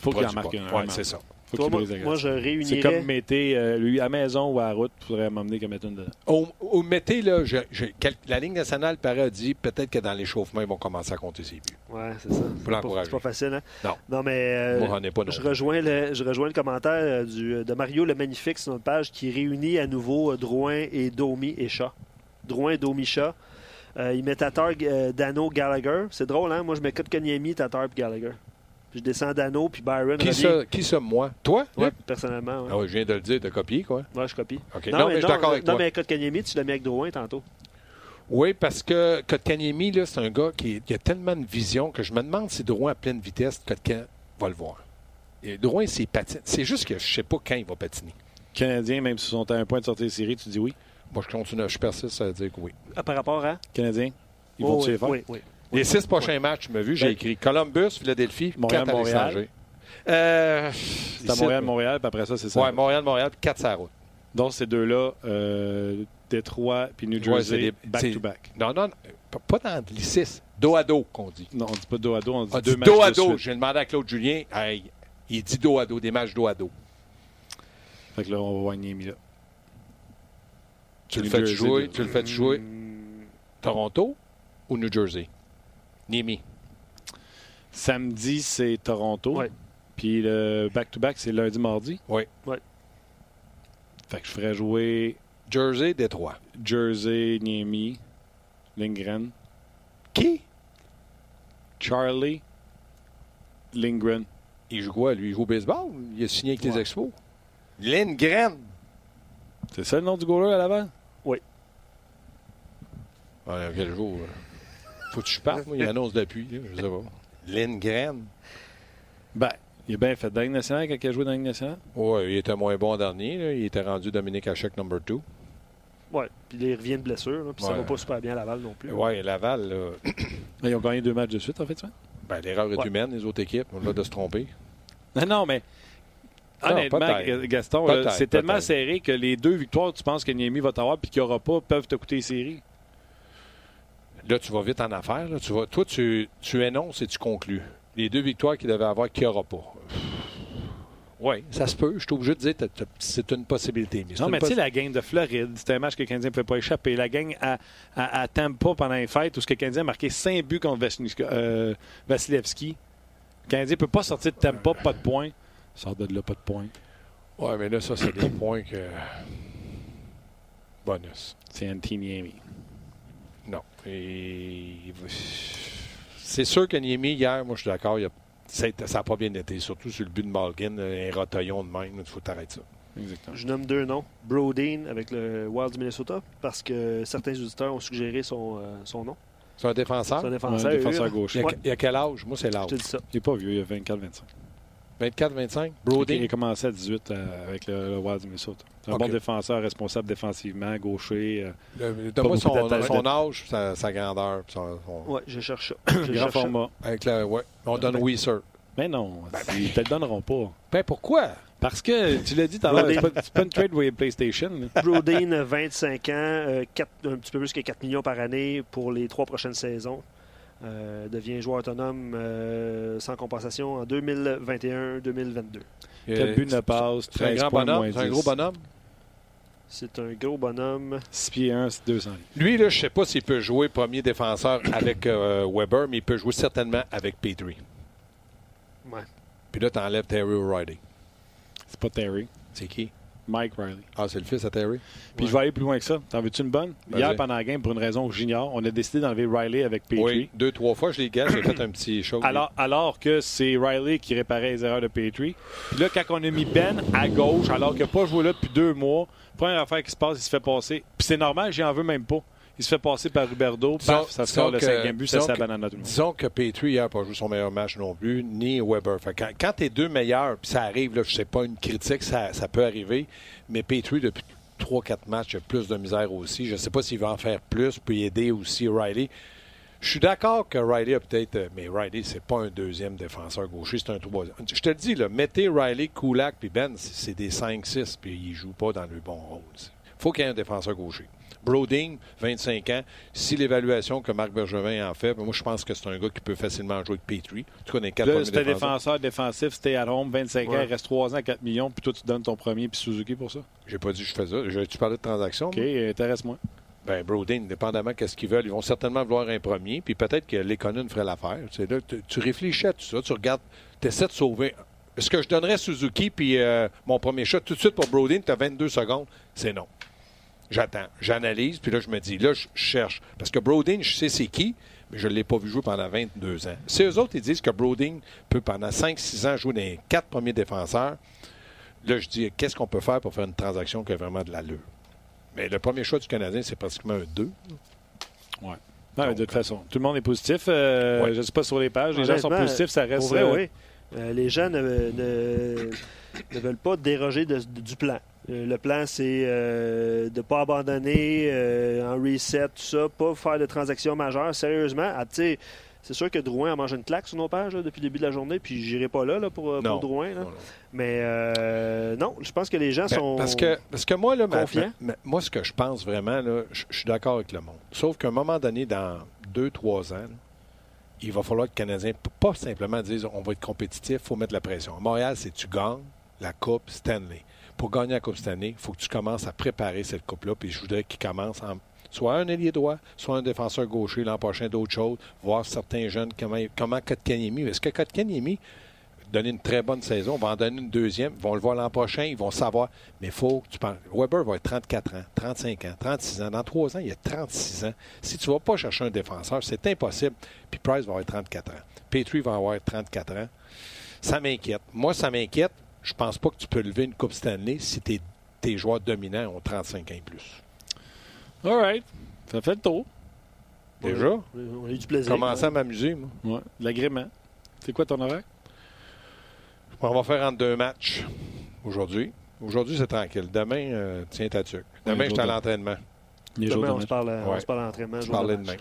faut qu'il en marque un. Ouais, vraiment. c'est ça. Faut Toi, qu'il moi, je C'est réunirais. comme mettez euh, lui à maison ou à la route, il faudrait m'emmener comme mettre une dedans. Au, au mettez, là, je- je- quel- la Ligue nationale paraît dit peut-être que dans l'échauffement, ils vont commencer à compter ses buts. Ouais, c'est ça. C'est pas, l'encourager. c'est pas facile, hein? Non. Non, mais. euh, Moi, pas non je, rejoins le, je rejoins le commentaire euh, du, de Mario le Magnifique sur notre page qui réunit à nouveau euh, Drouin et Domi et Chat. Drouin, Domi, Chat. Euh, il met Tatar, euh, Dano, Gallagher. C'est drôle, hein? Moi, je mets Kotkaniemi, Tatar et Gallagher. Je descends Dano, puis Byron. Qui ça, qui ça, moi Toi personnellement. Ouais. Ah oui, je viens de le dire, de copier, quoi. Ouais, je copie. Non, mais, je suis d'accord avec non, toi. mais Kotkaniemi, tu l'as mis avec Drouin tantôt. Oui, parce que Kotkaniemi, là, c'est un gars qui il a tellement de vision que je me demande si Drouin à pleine vitesse, Kotkan va le voir. Et Drouin, c'est patine. C'est juste que je sais pas quand il va patiner. Canadiens, même s'ils sont à un point de sortir de série, tu dis oui? Moi, je continue, je persiste à dire que oui. Ah, par rapport à? Canadiens, ils Oh, vont tuer oui, fort. oui, oui. Les six prochains matchs, tu m'as vu, j'ai Ben- écrit Columbus, Philadelphie, Montréal, 4 à Montréal. Euh, C'est à Montréal, Montréal, puis après ça, c'est ça. Ouais, Montréal, Montréal, puis 4 sur la route. Donc, ces deux-là, euh, Détroit puis New Jersey, back-to-back. Non, non, pas- dans les six. Dos à dos, qu'on dit. Non, on dit pas dos à dos, on dit Ah, deux matchs dos à dos. J'ai demandé à Claude Julien, hey, il dit dos à dos, des matchs dos à dos. Fait que là, on va voir Niemi là. Tu le New fais jouer, tu le fais jouer? Toronto ou New Jersey? Nimi. Samedi, c'est Toronto. Ouais. Puis le back-to-back, c'est lundi-mardi. Oui. Ouais. Fait que je ferais jouer Jersey, Détroit. Jersey, Niemi, Lindgren, Qui? Charlie, Lindgren. Il joue quoi? Lui, il joue au baseball? Il a signé avec les. Expos? Lindgren. C'est ça le nom du goaler à l'avant? Ouais, quel jour? Faut que je parte, moi. Il annonce d'appui. Je sais pas. Lindgren. Ben, il est bien fait. Dans nationale, quand il a joué dans nationale? Ouais, il était moins bon dernier. là. Il était rendu Dominique Hachek number 2. Ouais, puis il revient de blessure, là, puis ça Ouais. va pas super bien à Laval non plus. Ouais, Laval, là, Ils ont gagné deux matchs de suite, en fait, ça? ben, l'erreur est Ouais. humaine, les autres équipes. On a de se tromper. Non, non, mais Non, honnêtement. Gaston, c'est tellement serré que les deux victoires, tu penses que Niemi va t'avoir puis qu'il n'y aura pas, peuvent te coûter les séries. Là, tu vas vite en affaires. là. Tu vas, toi, tu, tu énonces et tu conclus. Les deux victoires qu'il devait avoir, qu'il n'y aura pas. Oui, ça se peut. Je suis obligé de dire que c'est une possibilité. Mais Non, mais tu sais, la gang de Floride, c'était un match que le Canadien ne pouvait pas échapper. La gang à, à, à Tampa pendant les fêtes, où ce que le Canadien a marqué 5 buts contre Vasilevski. Euh, Vasilevski. Le Canadien ne peut pas sortir de Tampa, pas de points. Sort de là, pas de points. Ouais, mais là, ça, c'est des points que. Bonus. C'est Antiniemi. Et... C'est sûr que Niemi, hier, moi, je suis d'accord, a- ça n'a pas bien été. Surtout sur le but de Malkin, un rotaillon de même. Il faut t'arrêter ça. Exactement. Je nomme deux noms. Brodeen avec le Wild du Minnesota, parce que certains auditeurs ont suggéré son, euh, son nom. C'est un défenseur? C'est un Un défenseur. défenseur Ur. gauche. Il y, a, Ouais. il y a quel âge? Moi, c'est Je l'âge. te dis ça. Il n'est pas vieux, il a 24-25. 24-25? Il Brody? a commencé à 18 euh, avec le, le Wild du Minnesota. C'est un bon défenseur, responsable défensivement, gaucher. euh, Donne-moi son, âge, sa, sa grandeur. son- Ouais, je cherche ça. Je grand cherche ça. format. Avec la, ouais, on donne Ben- oui, sir. Mais non, ils te le donneront pas. Ben pourquoi? Parce que, tu l'as dit tout à l'heure, c'est pas, pas une trade with PlayStation. Brodeen, 25 ans, euh, un petit peu plus que 4 millions par année pour les trois prochaines saisons. Euh, devient joueur autonome euh, sans compensation en 2021-2022. 4 buts, 9 passes, C'est un 13 grand points, bonhomme. moins C'est un 10. gros bonhomme. C'est un gros bonhomme. 6 pieds 1, c'est 200 livres. Lui, là, je sais pas s'il peut jouer premier défenseur avec euh, Weber, mais il peut jouer certainement avec Petrie. Ouais. Puis là, tu enlèves Terry O'Reilly. C'est pas Terry. C'est qui? Mike Riley. Ah, c'est le fils à Terry? Puis Ouais. je vais aller plus loin que ça. T'en veux-tu une bonne? Hier, pendant la game, pour une raison que j'ignore, on a décidé d'enlever Riley avec Petrie. Oui, deux, trois fois, je les gâche, j'ai fait un petit show. Alors, alors que c'est Riley qui réparait les erreurs de Petrie. Puis là, quand on a mis Ben à gauche, alors qu'il n'a pas joué là depuis deux mois, première affaire qui se passe, il se fait passer. Puis c'est normal, j'en veux même pas. Il se fait passer par Huberdo, paf, ça sort le cinquième but, ça banane à tout le monde. Disons que Petrie hier n'a pas joué son meilleur match non plus, ni Weber. Fait quand quand t'es deux meilleurs, puis ça arrive, là, je sais pas une critique, ça, ça peut arriver, mais Petrie, depuis 3-4 matchs, a plus de misère aussi. Je sais pas s'il va en faire plus, puis aider aussi Riley. Je suis d'accord que Riley a peut-être. euh, Mais Riley, c'est pas un deuxième défenseur gaucher, c'est un troisième. Je te le dis, là, mettez Riley, Kulak puis Ben, c'est des 5-6, puis ils jouent pas dans le bon rôle. faut qu'il y ait un défenseur gaucher. Broding, 25 ans. Si l'évaluation que Marc Bergevin en fait, moi, je pense que c'est un gars qui peut facilement jouer avec Petrie. En tout cas, quatre Là, premiers c'était défenseur défensif, c'était à home, 25 ans, il reste 3 ans, 4 millions, puis toi, tu donnes ton premier, puis Suzuki pour ça. J'ai pas dit que je fais ça. Je- Tu parlais de transaction? OK, moi? intéresse-moi. Ben, Brodin, dépendamment de ce qu'ils veulent, ils vont certainement vouloir un premier, puis peut-être que l'économie ferait l'affaire. Tu, sais, là, tu- tu réfléchis à tout ça, tu regardes, tu essaies de sauver. Est-ce que je donnerais Suzuki puis euh, mon premier shot tout de suite pour Brodin, tu as 22 secondes? C'est non. J'attends, j'analyse, puis là, je me dis, là, je cherche. Parce que Brodin, je sais c'est qui, mais je ne l'ai pas vu jouer pendant 22 ans. Si eux autres, ils disent que Brodin peut pendant 5-6 ans jouer dans les quatre premiers défenseurs, là, je dis, qu'est-ce qu'on peut faire pour faire une transaction qui a vraiment de l'allure? Mais le premier choix du Canadien, c'est pratiquement un 2. Ouais. Non, Donc, de toute façon, tout le monde est positif. Euh, Ouais. Je ne sais pas sur les pages. Les gens sont positifs, ça reste. Vrai, euh, oui. Euh, les gens ne, ne- ne veulent pas déroger de- du plan. Euh, le plan, c'est euh, de ne pas abandonner euh, en reset, tout ça, pas faire de transactions majeures. Sérieusement, ah, tu sais, c'est sûr que Drouin a mangé une claque sur nos pages là, depuis le début de la journée, puis j'irai pas là, là, pour, Non. pour Drouin. là. Non, non. Mais euh, non, je pense que les gens Ben, sont. parce, que, parce que moi, là, ma- confiants. ma- ma- moi, ce que je pense vraiment, je suis d'accord avec le monde. Sauf qu'à un moment donné, dans deux, trois ans, là, il va falloir que les Canadiens, pas simplement dire on va être compétitif, il faut mettre la pression. À Montréal, c'est tu gagnes la Coupe Stanley. Pour gagner la Coupe Stanley, il faut que tu commences à préparer cette Coupe-là. Puis je voudrais qu'il commence en soit un ailier droit, soit un défenseur gaucher l'an prochain, d'autres choses, voir certains jeunes, comment, comment Kotkaniemi. Est-ce que Kotkaniemi donner une très bonne saison, on va en donner une deuxième, ils vont le voir l'an prochain, ils vont savoir. Mais il faut que tu penses. Weber va être 34 ans, 35 ans, 36 ans. Dans trois ans, il y a 36 ans. Si tu ne vas pas chercher un défenseur, c'est impossible. Puis Price va avoir 34 ans. Petrie va avoir 34 ans. Ça m'inquiète. Moi, ça m'inquiète. Je pense pas que tu peux lever une Coupe Stanley si tes, tes joueurs dominants ont 35 ans et plus. All right. Ça fait le tour. Déjà, On a eu du plaisir. commencer à m'amuser, moi. Ouais. L'agrément. C'est quoi ton horaire? On va faire en deux matchs aujourd'hui. Aujourd'hui, c'est tranquille. Demain, euh, tiens ta tuque. Demain, je suis à l'entraînement. Demain, de on se match. parle, Ouais. se parle d'entraînement. Je parlais match. demain.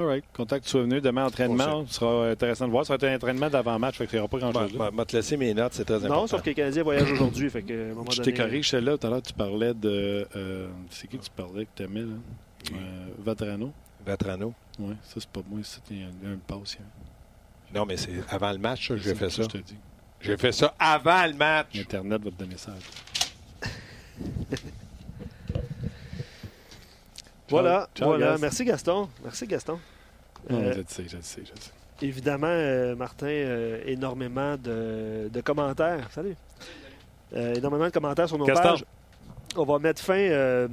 All right. Content que tu sois venu. Demain, entraînement. Ce sera intéressant de voir. Ça va être un entraînement d'avant-match. Fait que ça ira pas grand-chose. là. Je vais te laisser mes notes, c'est très important. Non, sauf que les Canadiens voyagent aujourd'hui. Fait que, à un moment Je t'ai corrigé celle-là. Tout à l'heure, tu parlais de. euh, c'est qui que tu parlais que tu aimais, là? Euh, Vatrano. Vatrano. Oui, ça, c'est pas moi. C'était un, un passe. hier. Non, mais c'est avant le match, ça, j'ai fait que ça. Je te dis. J'ai fait ça avant le match. Internet va te donner ça. Voilà, Ciao, voilà. Merci Gaston. Merci Gaston. Non, Euh, je le sais, je le sais, je le sais. évidemment, euh, Martin, euh, énormément de, de commentaires. Salut. Énormément de commentaires sur nos Gaston. pages. On va mettre fin.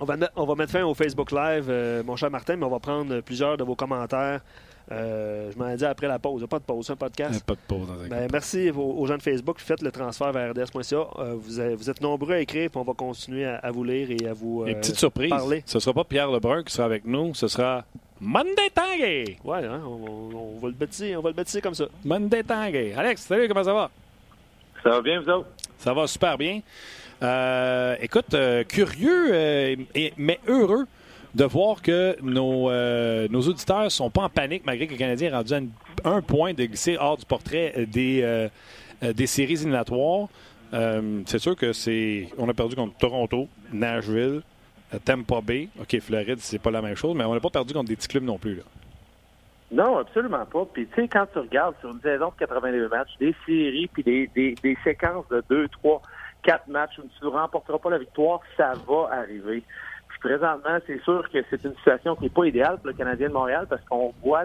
on, va on va mettre fin au Facebook Live, mon cher Martin, mais on va prendre plusieurs de vos commentaires. Euh, je m'en ai dit après la pause. Il n'y a pas de pause, c'est un podcast. A Pas de pause dans Ben, merci aux, aux gens de Facebook. Faites le transfert vers rds.ca. Euh, vous, êtes- vous êtes nombreux à écrire, puis on va continuer à, à vous lire et à vous. Euh, petite surprise, parler. ce ne sera pas Pierre Lebrun qui sera avec nous, ce sera Monday Tanguay. Ouais, hein, on, on- on va le baptiser, on va le baptiser comme ça. Monday Tanguay. Alex, salut, comment ça va? Ça va bien, vous autres? Ça va super bien. Euh, écoute, euh, curieux, euh, et- mais heureux de voir que nos, euh, nos auditeurs ne sont pas en panique malgré que le Canadien est rendu à un point de glisser hors du portrait euh, des, euh, des séries éliminatoires. C'est sûr que c'est. On a perdu contre Toronto, Nashville, Tampa Bay. OK, Floride, c'est pas la même chose, mais on n'a pas perdu contre des petits clubs non plus. Non, absolument pas. Puis, tu sais, quand tu regardes sur une saison de 82 matchs, des séries, puis des, des, des séquences de 2, 3, 4 matchs où tu ne remporteras pas la victoire, ça va arriver. Présentement, c'est sûr que c'est une situation qui n'est pas idéale pour le Canadien de Montréal parce qu'on voit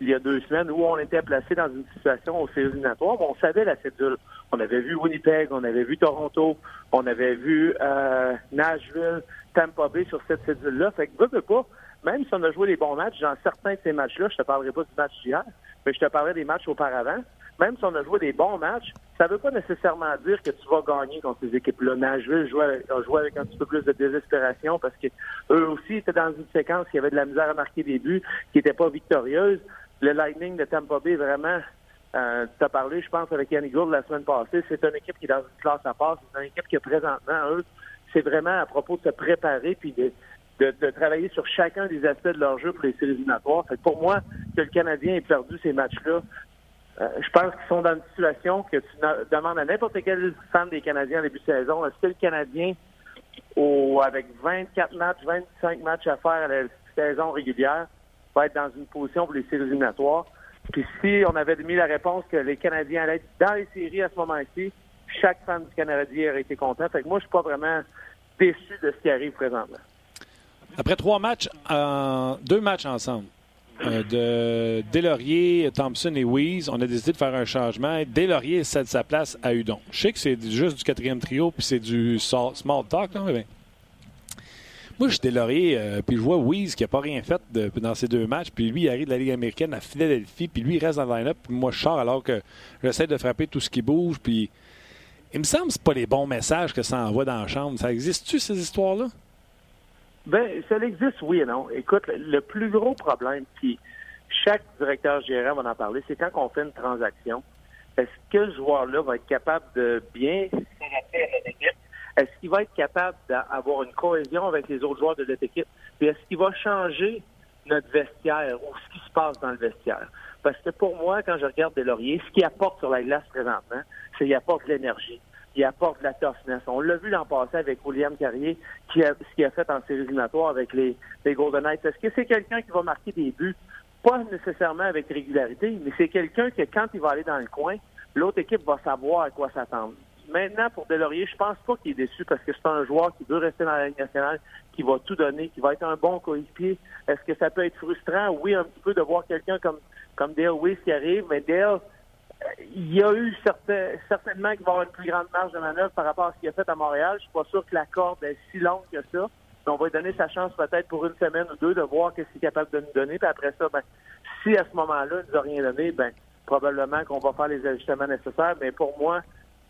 il y a deux semaines où on était placé dans une situation au séries éliminatoires, on savait la cédule. On avait vu Winnipeg, on avait vu Toronto, on avait vu euh, Nashville, Tampa Bay sur cette cédule-là. Fait que, veux, pas, même si on a joué les bons matchs dans certains de ces matchs-là, je te parlerai pas du match d'hier, mais je te parlerai des matchs auparavant, même si on a joué des bons matchs, ça ne veut pas nécessairement dire que tu vas gagner contre ces équipes-là. Nashville a joué avec un petit peu plus de désespération parce que eux aussi étaient dans une séquence qui avait de la misère à marquer des buts, qui n'était pas victorieuse. Le Lightning de Tampa Bay, vraiment, euh, tu as parlé, je pense, avec Yannick Gould la semaine passée, c'est une équipe qui est dans une classe à part. C'est une équipe qui, présentement, eux, c'est vraiment à propos de se préparer puis de, de, travailler sur chacun des aspects de leur jeu pour les séries éliminatoires. Fait pour moi, que le Canadien ait perdu ces matchs-là, euh, je pense qu'ils sont dans une situation que tu demandes à n'importe quel fan des Canadiens en début de saison, est-ce que le Canadien, au, avec 24 matchs, 25 matchs à faire à la saison régulière, va être dans une position pour les séries éliminatoires? Puis si on avait mis la réponse que les Canadiens allaient être dans les séries à ce moment-ci, chaque fan du Canadien aurait été content. Fait que moi, je suis pas vraiment déçu de ce qui arrive présentement. Après trois matchs, deux matchs ensemble, euh, de Delaurier, Thompson et Weeze, on a décidé de faire un changement. Delaurier cède sa place à Udon. Je sais que c'est juste du quatrième trio, puis c'est du small talk, là, mais moi, je suis Delaurier, euh, puis je vois Weeze qui n'a pas rien fait dans ces deux matchs, puis lui, il arrive de la Ligue américaine à Philadelphie, puis lui, il reste dans le line-up, puis moi, je sors alors que j'essaie de frapper tout ce qui bouge, puis il me semble que ce pas les bons messages que ça envoie dans la chambre. Ça existe-tu, ces histoires-là? Ben, ça existe, oui et non. Écoute, le plus gros problème, puis chaque directeur gérant va en parler, c'est quand on fait une transaction, est-ce que ce joueur-là va être capable de bien s'adapter à l'équipe? Est-ce qu'il va être capable d'avoir une cohésion avec les autres joueurs de cette équipe? Puis est-ce qu'il va changer notre vestiaire ou ce qui se passe dans le vestiaire? Parce que pour moi, quand je regarde Lauriers, ce qu'il apporte sur la glace présentement, c'est qu'il apporte de l'énergie il apporte de la toughness. On l'a vu l'an passé avec William Carrier, qui a, ce qu'il a fait en série éliminatoire avec les, les Golden Knights. Est-ce que c'est quelqu'un qui va marquer des buts? Pas nécessairement avec régularité, mais c'est quelqu'un que quand il va aller dans le coin, l'autre équipe va savoir à quoi s'attendre. Maintenant, pour Delaurier, je pense pas qu'il est déçu parce que c'est un joueur qui veut rester dans la Ligue nationale, qui va tout donner, qui va être un bon coéquipier. Est-ce que ça peut être frustrant? Oui, un petit peu de voir quelqu'un comme, comme Dale Weiss qui arrive, mais Dale, il y a eu certainement qu'il va avoir une plus grande marge de manœuvre par rapport à ce qu'il a fait à Montréal. Je suis pas sûr que la corde est si longue que ça. on va lui donner sa chance peut-être pour une semaine ou deux de voir ce qu'il est capable de nous donner. Puis après ça, ben, si à ce moment-là, il nous a rien donné, ben, probablement qu'on va faire les ajustements nécessaires. Mais pour moi,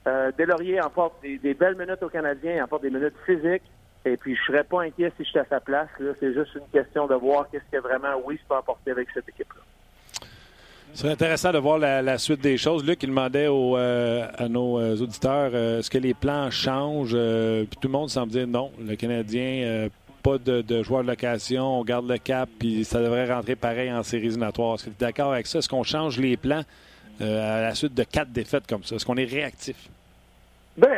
euh, Delaurier emporte des, belles minutes aux Canadiens, il emporte des minutes physiques. Et puis, je serais pas inquiet si j'étais à sa place. C'est juste une question de voir qu'est-ce que vraiment oui peut apporter avec cette équipe-là. C'est intéressant de voir la, suite des choses. Luc, il demandait euh, à nos euh, auditeurs euh, est-ce que les plans changent? Puis tout le monde semble dire non. Le Canadien, pas de, joueurs de location, on garde le cap, puis ça devrait rentrer pareil en séries éliminatoires. Est-ce que tu es d'accord avec ça? Est-ce qu'on change les plans à la suite de quatre défaites comme ça? Est-ce qu'on est réactif? Ben,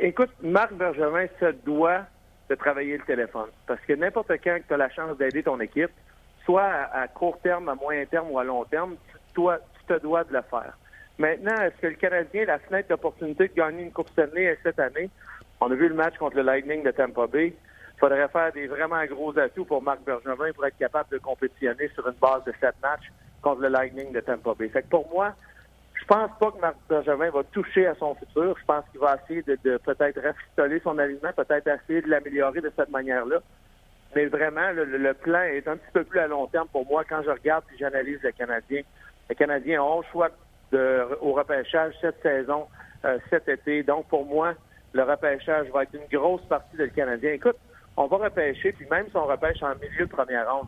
écoute, Marc Bergevin se doit de travailler le téléphone. Parce que n'importe quand tu as la chance d'aider ton équipe, soit à, court terme, à moyen terme ou à long terme, toi, tu te dois de le faire. Maintenant, est-ce que le Canadien, la fenêtre d'opportunité de gagner une Coupe Stanley cette année, on a vu le match contre le Lightning de Tampa Bay, il faudrait faire des vraiment gros atouts pour Marc Bergevin pour être capable de compétitionner sur une base de sept matchs contre le Lightning de Tampa Bay. Pour moi, je pense pas que Marc Bergevin va toucher à son futur. Je pense qu'il va essayer de, peut-être rafistoler son alignement, peut-être essayer de l'améliorer de cette manière-là. Mais vraiment, le, le, plan est un petit peu plus à long terme pour moi quand je regarde et j'analyse le Canadien. Les Canadiens ont choix de, au repêchage cette saison, euh, cet été. Donc, pour moi, le repêchage va être une grosse partie de le Canadien. Écoute, on va repêcher, puis même si on repêche en milieu de première ronde,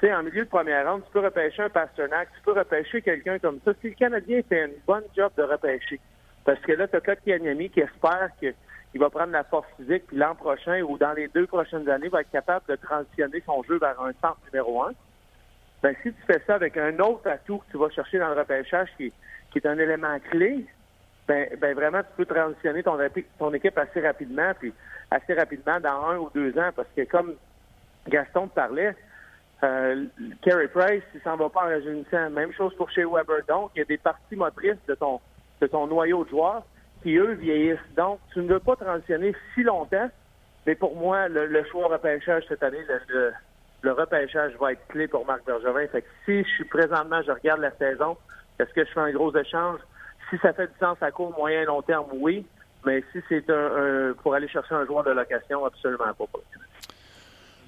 tu sais, en milieu de première ronde, tu peux repêcher un Pasternak, tu peux repêcher quelqu'un comme ça. Si le Canadien fait une bonne job de repêcher, parce que là, tu as Kotkaniemi qui espère qu'il va prendre la force physique, puis l'an prochain ou dans les deux prochaines années, va être capable de transitionner son jeu vers un centre numéro un ben, si tu fais ça avec un autre atout que tu vas chercher dans le repêchage qui, qui est un élément clé, ben, ben vraiment, tu peux transitionner ton, ton équipe assez rapidement, puis assez rapidement dans un ou deux ans, parce que comme Gaston te parlait, euh, Carey Price, il s'en va pas en rajeunissant. Même chose pour chez Weber. Donc, il y a des parties motrices de ton, de ton noyau de joueurs qui, eux, vieillissent. Donc, tu ne veux pas transitionner si longtemps, mais pour moi, le, choix repêchage cette année, le, le, repêchage va être clé pour Marc Bergevin. Fait que si je suis présentement, je regarde la saison, est-ce que je fais un gros échange? Si ça fait du sens à court, moyen, long terme, oui. Mais si c'est un, pour aller chercher un joueur de location, absolument pas.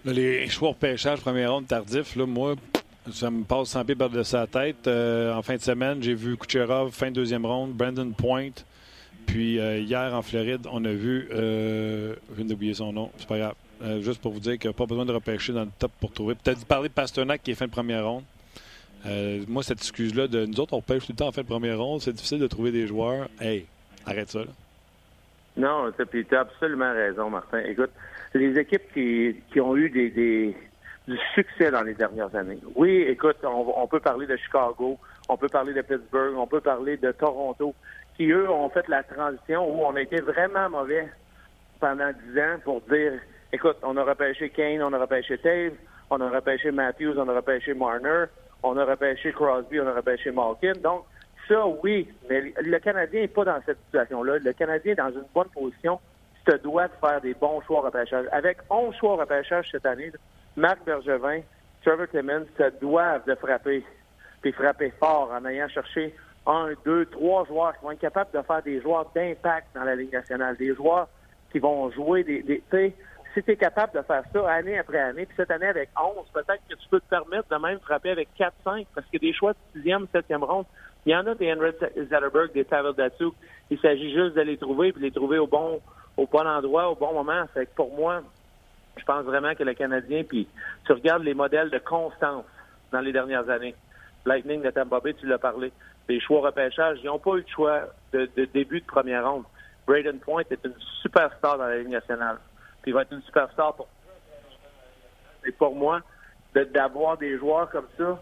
les choix repêchage, première ronde tardif, là, moi, ça me passe sans pied par de sa tête. Euh, en fin de semaine, j'ai vu Kucherov, fin de deuxième ronde, Brandon Point. Puis euh, hier, en Floride, on a vu. Euh, je viens d'oublier son nom, c'est pas grave. Euh, juste pour vous dire qu'il n'y a pas besoin de repêcher dans le top pour trouver. Peut-être parler de Pasternak qui est fin de première ronde. moi, cette excuse-là de nous autres, on pêche tout le temps en fin de première ronde, c'est difficile de trouver des joueurs. Hey, arrête ça. Là. Non, tu as absolument raison, Martin. Écoute, les équipes qui, ont eu des, du succès dans les dernières années. Oui, écoute, on, on peut parler de Chicago, on peut parler de Pittsburgh, on peut parler de Toronto qui, eux, ont fait la transition où on a été vraiment mauvais pendant dix ans pour dire, écoute, on a repêché Kane, on a repêché Tave, on a repêché Matthews, on a repêché Marner, on a repêché Crosby, on a repêché Malkin. Donc, ça, oui, mais le Canadien n'est pas dans cette situation-là. Le Canadien est dans une bonne position. Tu te dois de faire des bons choix au repêchage. Avec 11 choix au repêchage cette année, Marc Bergevin, Trevor Timmons se doivent de frapper, puis frapper fort en ayant cherché un, deux, trois joueurs qui vont être capables de faire des joueurs d'impact dans la Ligue nationale, des joueurs qui vont jouer des. des si tu es capable de faire ça année après année, puis cette année avec 11, peut-être que tu peux te permettre de même frapper avec 4-5, parce que des choix de sixième, septième ronde, il y en a des Henry Zetterberg, des Pavel Datsuk. Il s'agit juste de les trouver, puis les trouver au bon, au bon endroit, au bon moment. Fait que pour moi, je pense vraiment que le Canadien, puis tu regardes les modèles de constance dans les dernières années. Lightning de Tampa Bay, tu l'as parlé les choix repêchage, ils n'ont pas eu de choix de, début de première ronde. Braden Point est une superstar dans la Ligue nationale. Puis il va être une superstar pour. Et pour moi, d'avoir des joueurs comme ça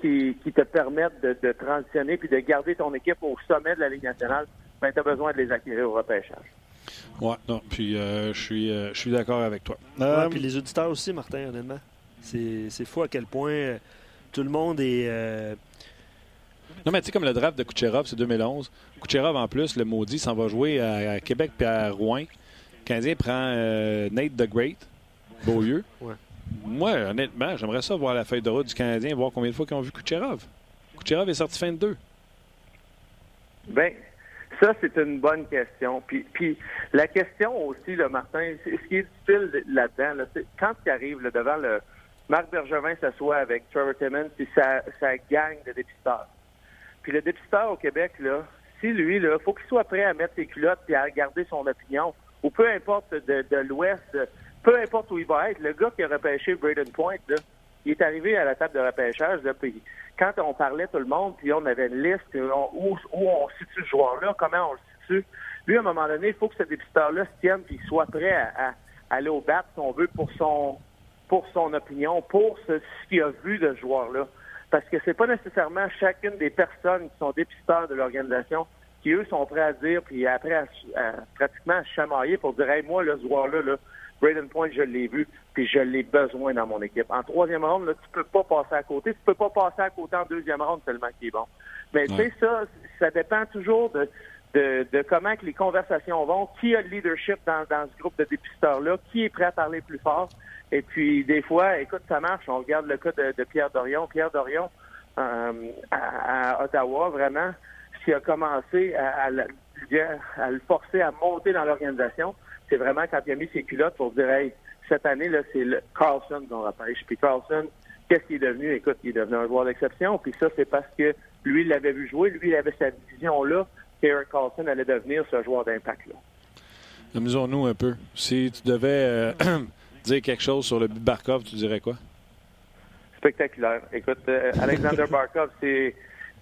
qui, te permettent de, transitionner puis de garder ton équipe au sommet de la Ligue nationale, ben, tu as besoin de les acquérir au repêchage. Oui, non, puis euh, je suis, euh, je suis d'accord avec toi. Euh, puis les auditeurs aussi, Martin, honnêtement. C'est fou à quel point tout le monde est non, mais tu sais, comme le draft de Kucherov, c'est 2011. Kucherov, en plus, le maudit, s'en va jouer à, Québec puis à Rouen. Le Canadien prend euh, Nate the Great, Beaulieu. Ouais. Moi, honnêtement, j'aimerais ça voir la feuille de route du Canadien, voir combien de fois ils ont vu Kucherov. Kucherov est sorti fin de deux. Bien, ça, c'est une bonne question. Puis, puis la question aussi, le Martin, ce qui est difficile là-dedans, quand tu arrives devant le. Marc Bergevin s'assoit avec Trevor Timmons puis sa, sa gang de dépisteurs. Puis le dépisteur au Québec, là, si lui, là, faut qu'il soit prêt à mettre ses culottes et à garder son opinion, ou peu importe de, l'Ouest, peu importe où il va être, le gars qui a repêché Braden Point, il est arrivé à la table de repêchage, puis quand on parlait tout le monde, puis on avait une liste où, on situe le joueur-là, comment on le situe, lui, à un moment donné, il faut que ce dépisteur-là se tienne puis soit prêt à, aller au bat, si on veut, pour son pour son opinion, pour ce, ce qu'il a vu de ce joueur-là. Parce que c'est pas nécessairement chacune des personnes qui sont dépisteurs de l'organisation qui, eux, sont prêts à dire, puis après, à, pratiquement à chamailler pour dire, hey, moi, le joueur-là, là, Braden Point, je l'ai vu, puis je l'ai besoin dans mon équipe. En troisième ronde, là, tu peux pas passer à côté. Tu peux pas passer à côté en deuxième ronde tellement qu'il est bon. Mais tu sais, ça, ça dépend toujours de, de, comment que les conversations vont, qui a le leadership dans, dans ce groupe de dépisteurs-là, qui est prêt à parler plus fort. Et puis, des fois, écoute, ça marche. On regarde le cas de, Pierre Dorion. Pierre Dorion, euh, à, Ottawa, vraiment, qui a commencé à, le forcer à monter dans l'organisation, c'est vraiment quand il a mis ses culottes pour dire, hey, cette année, là, c'est le Carlson qu'on repêche. Puis Carlson, qu'est-ce qu'il est devenu? Écoute, il est devenu un joueur d'exception. Puis ça, c'est parce que lui, il l'avait vu jouer. Lui, il avait cette vision-là qu'Eric Carlson allait devenir ce joueur d'impact-là. Amusons-nous un peu. Si tu devais euh, dire quelque chose sur le but de Barkov, tu dirais quoi? Spectaculaire. Écoute, euh, Alexander Barkov, c'est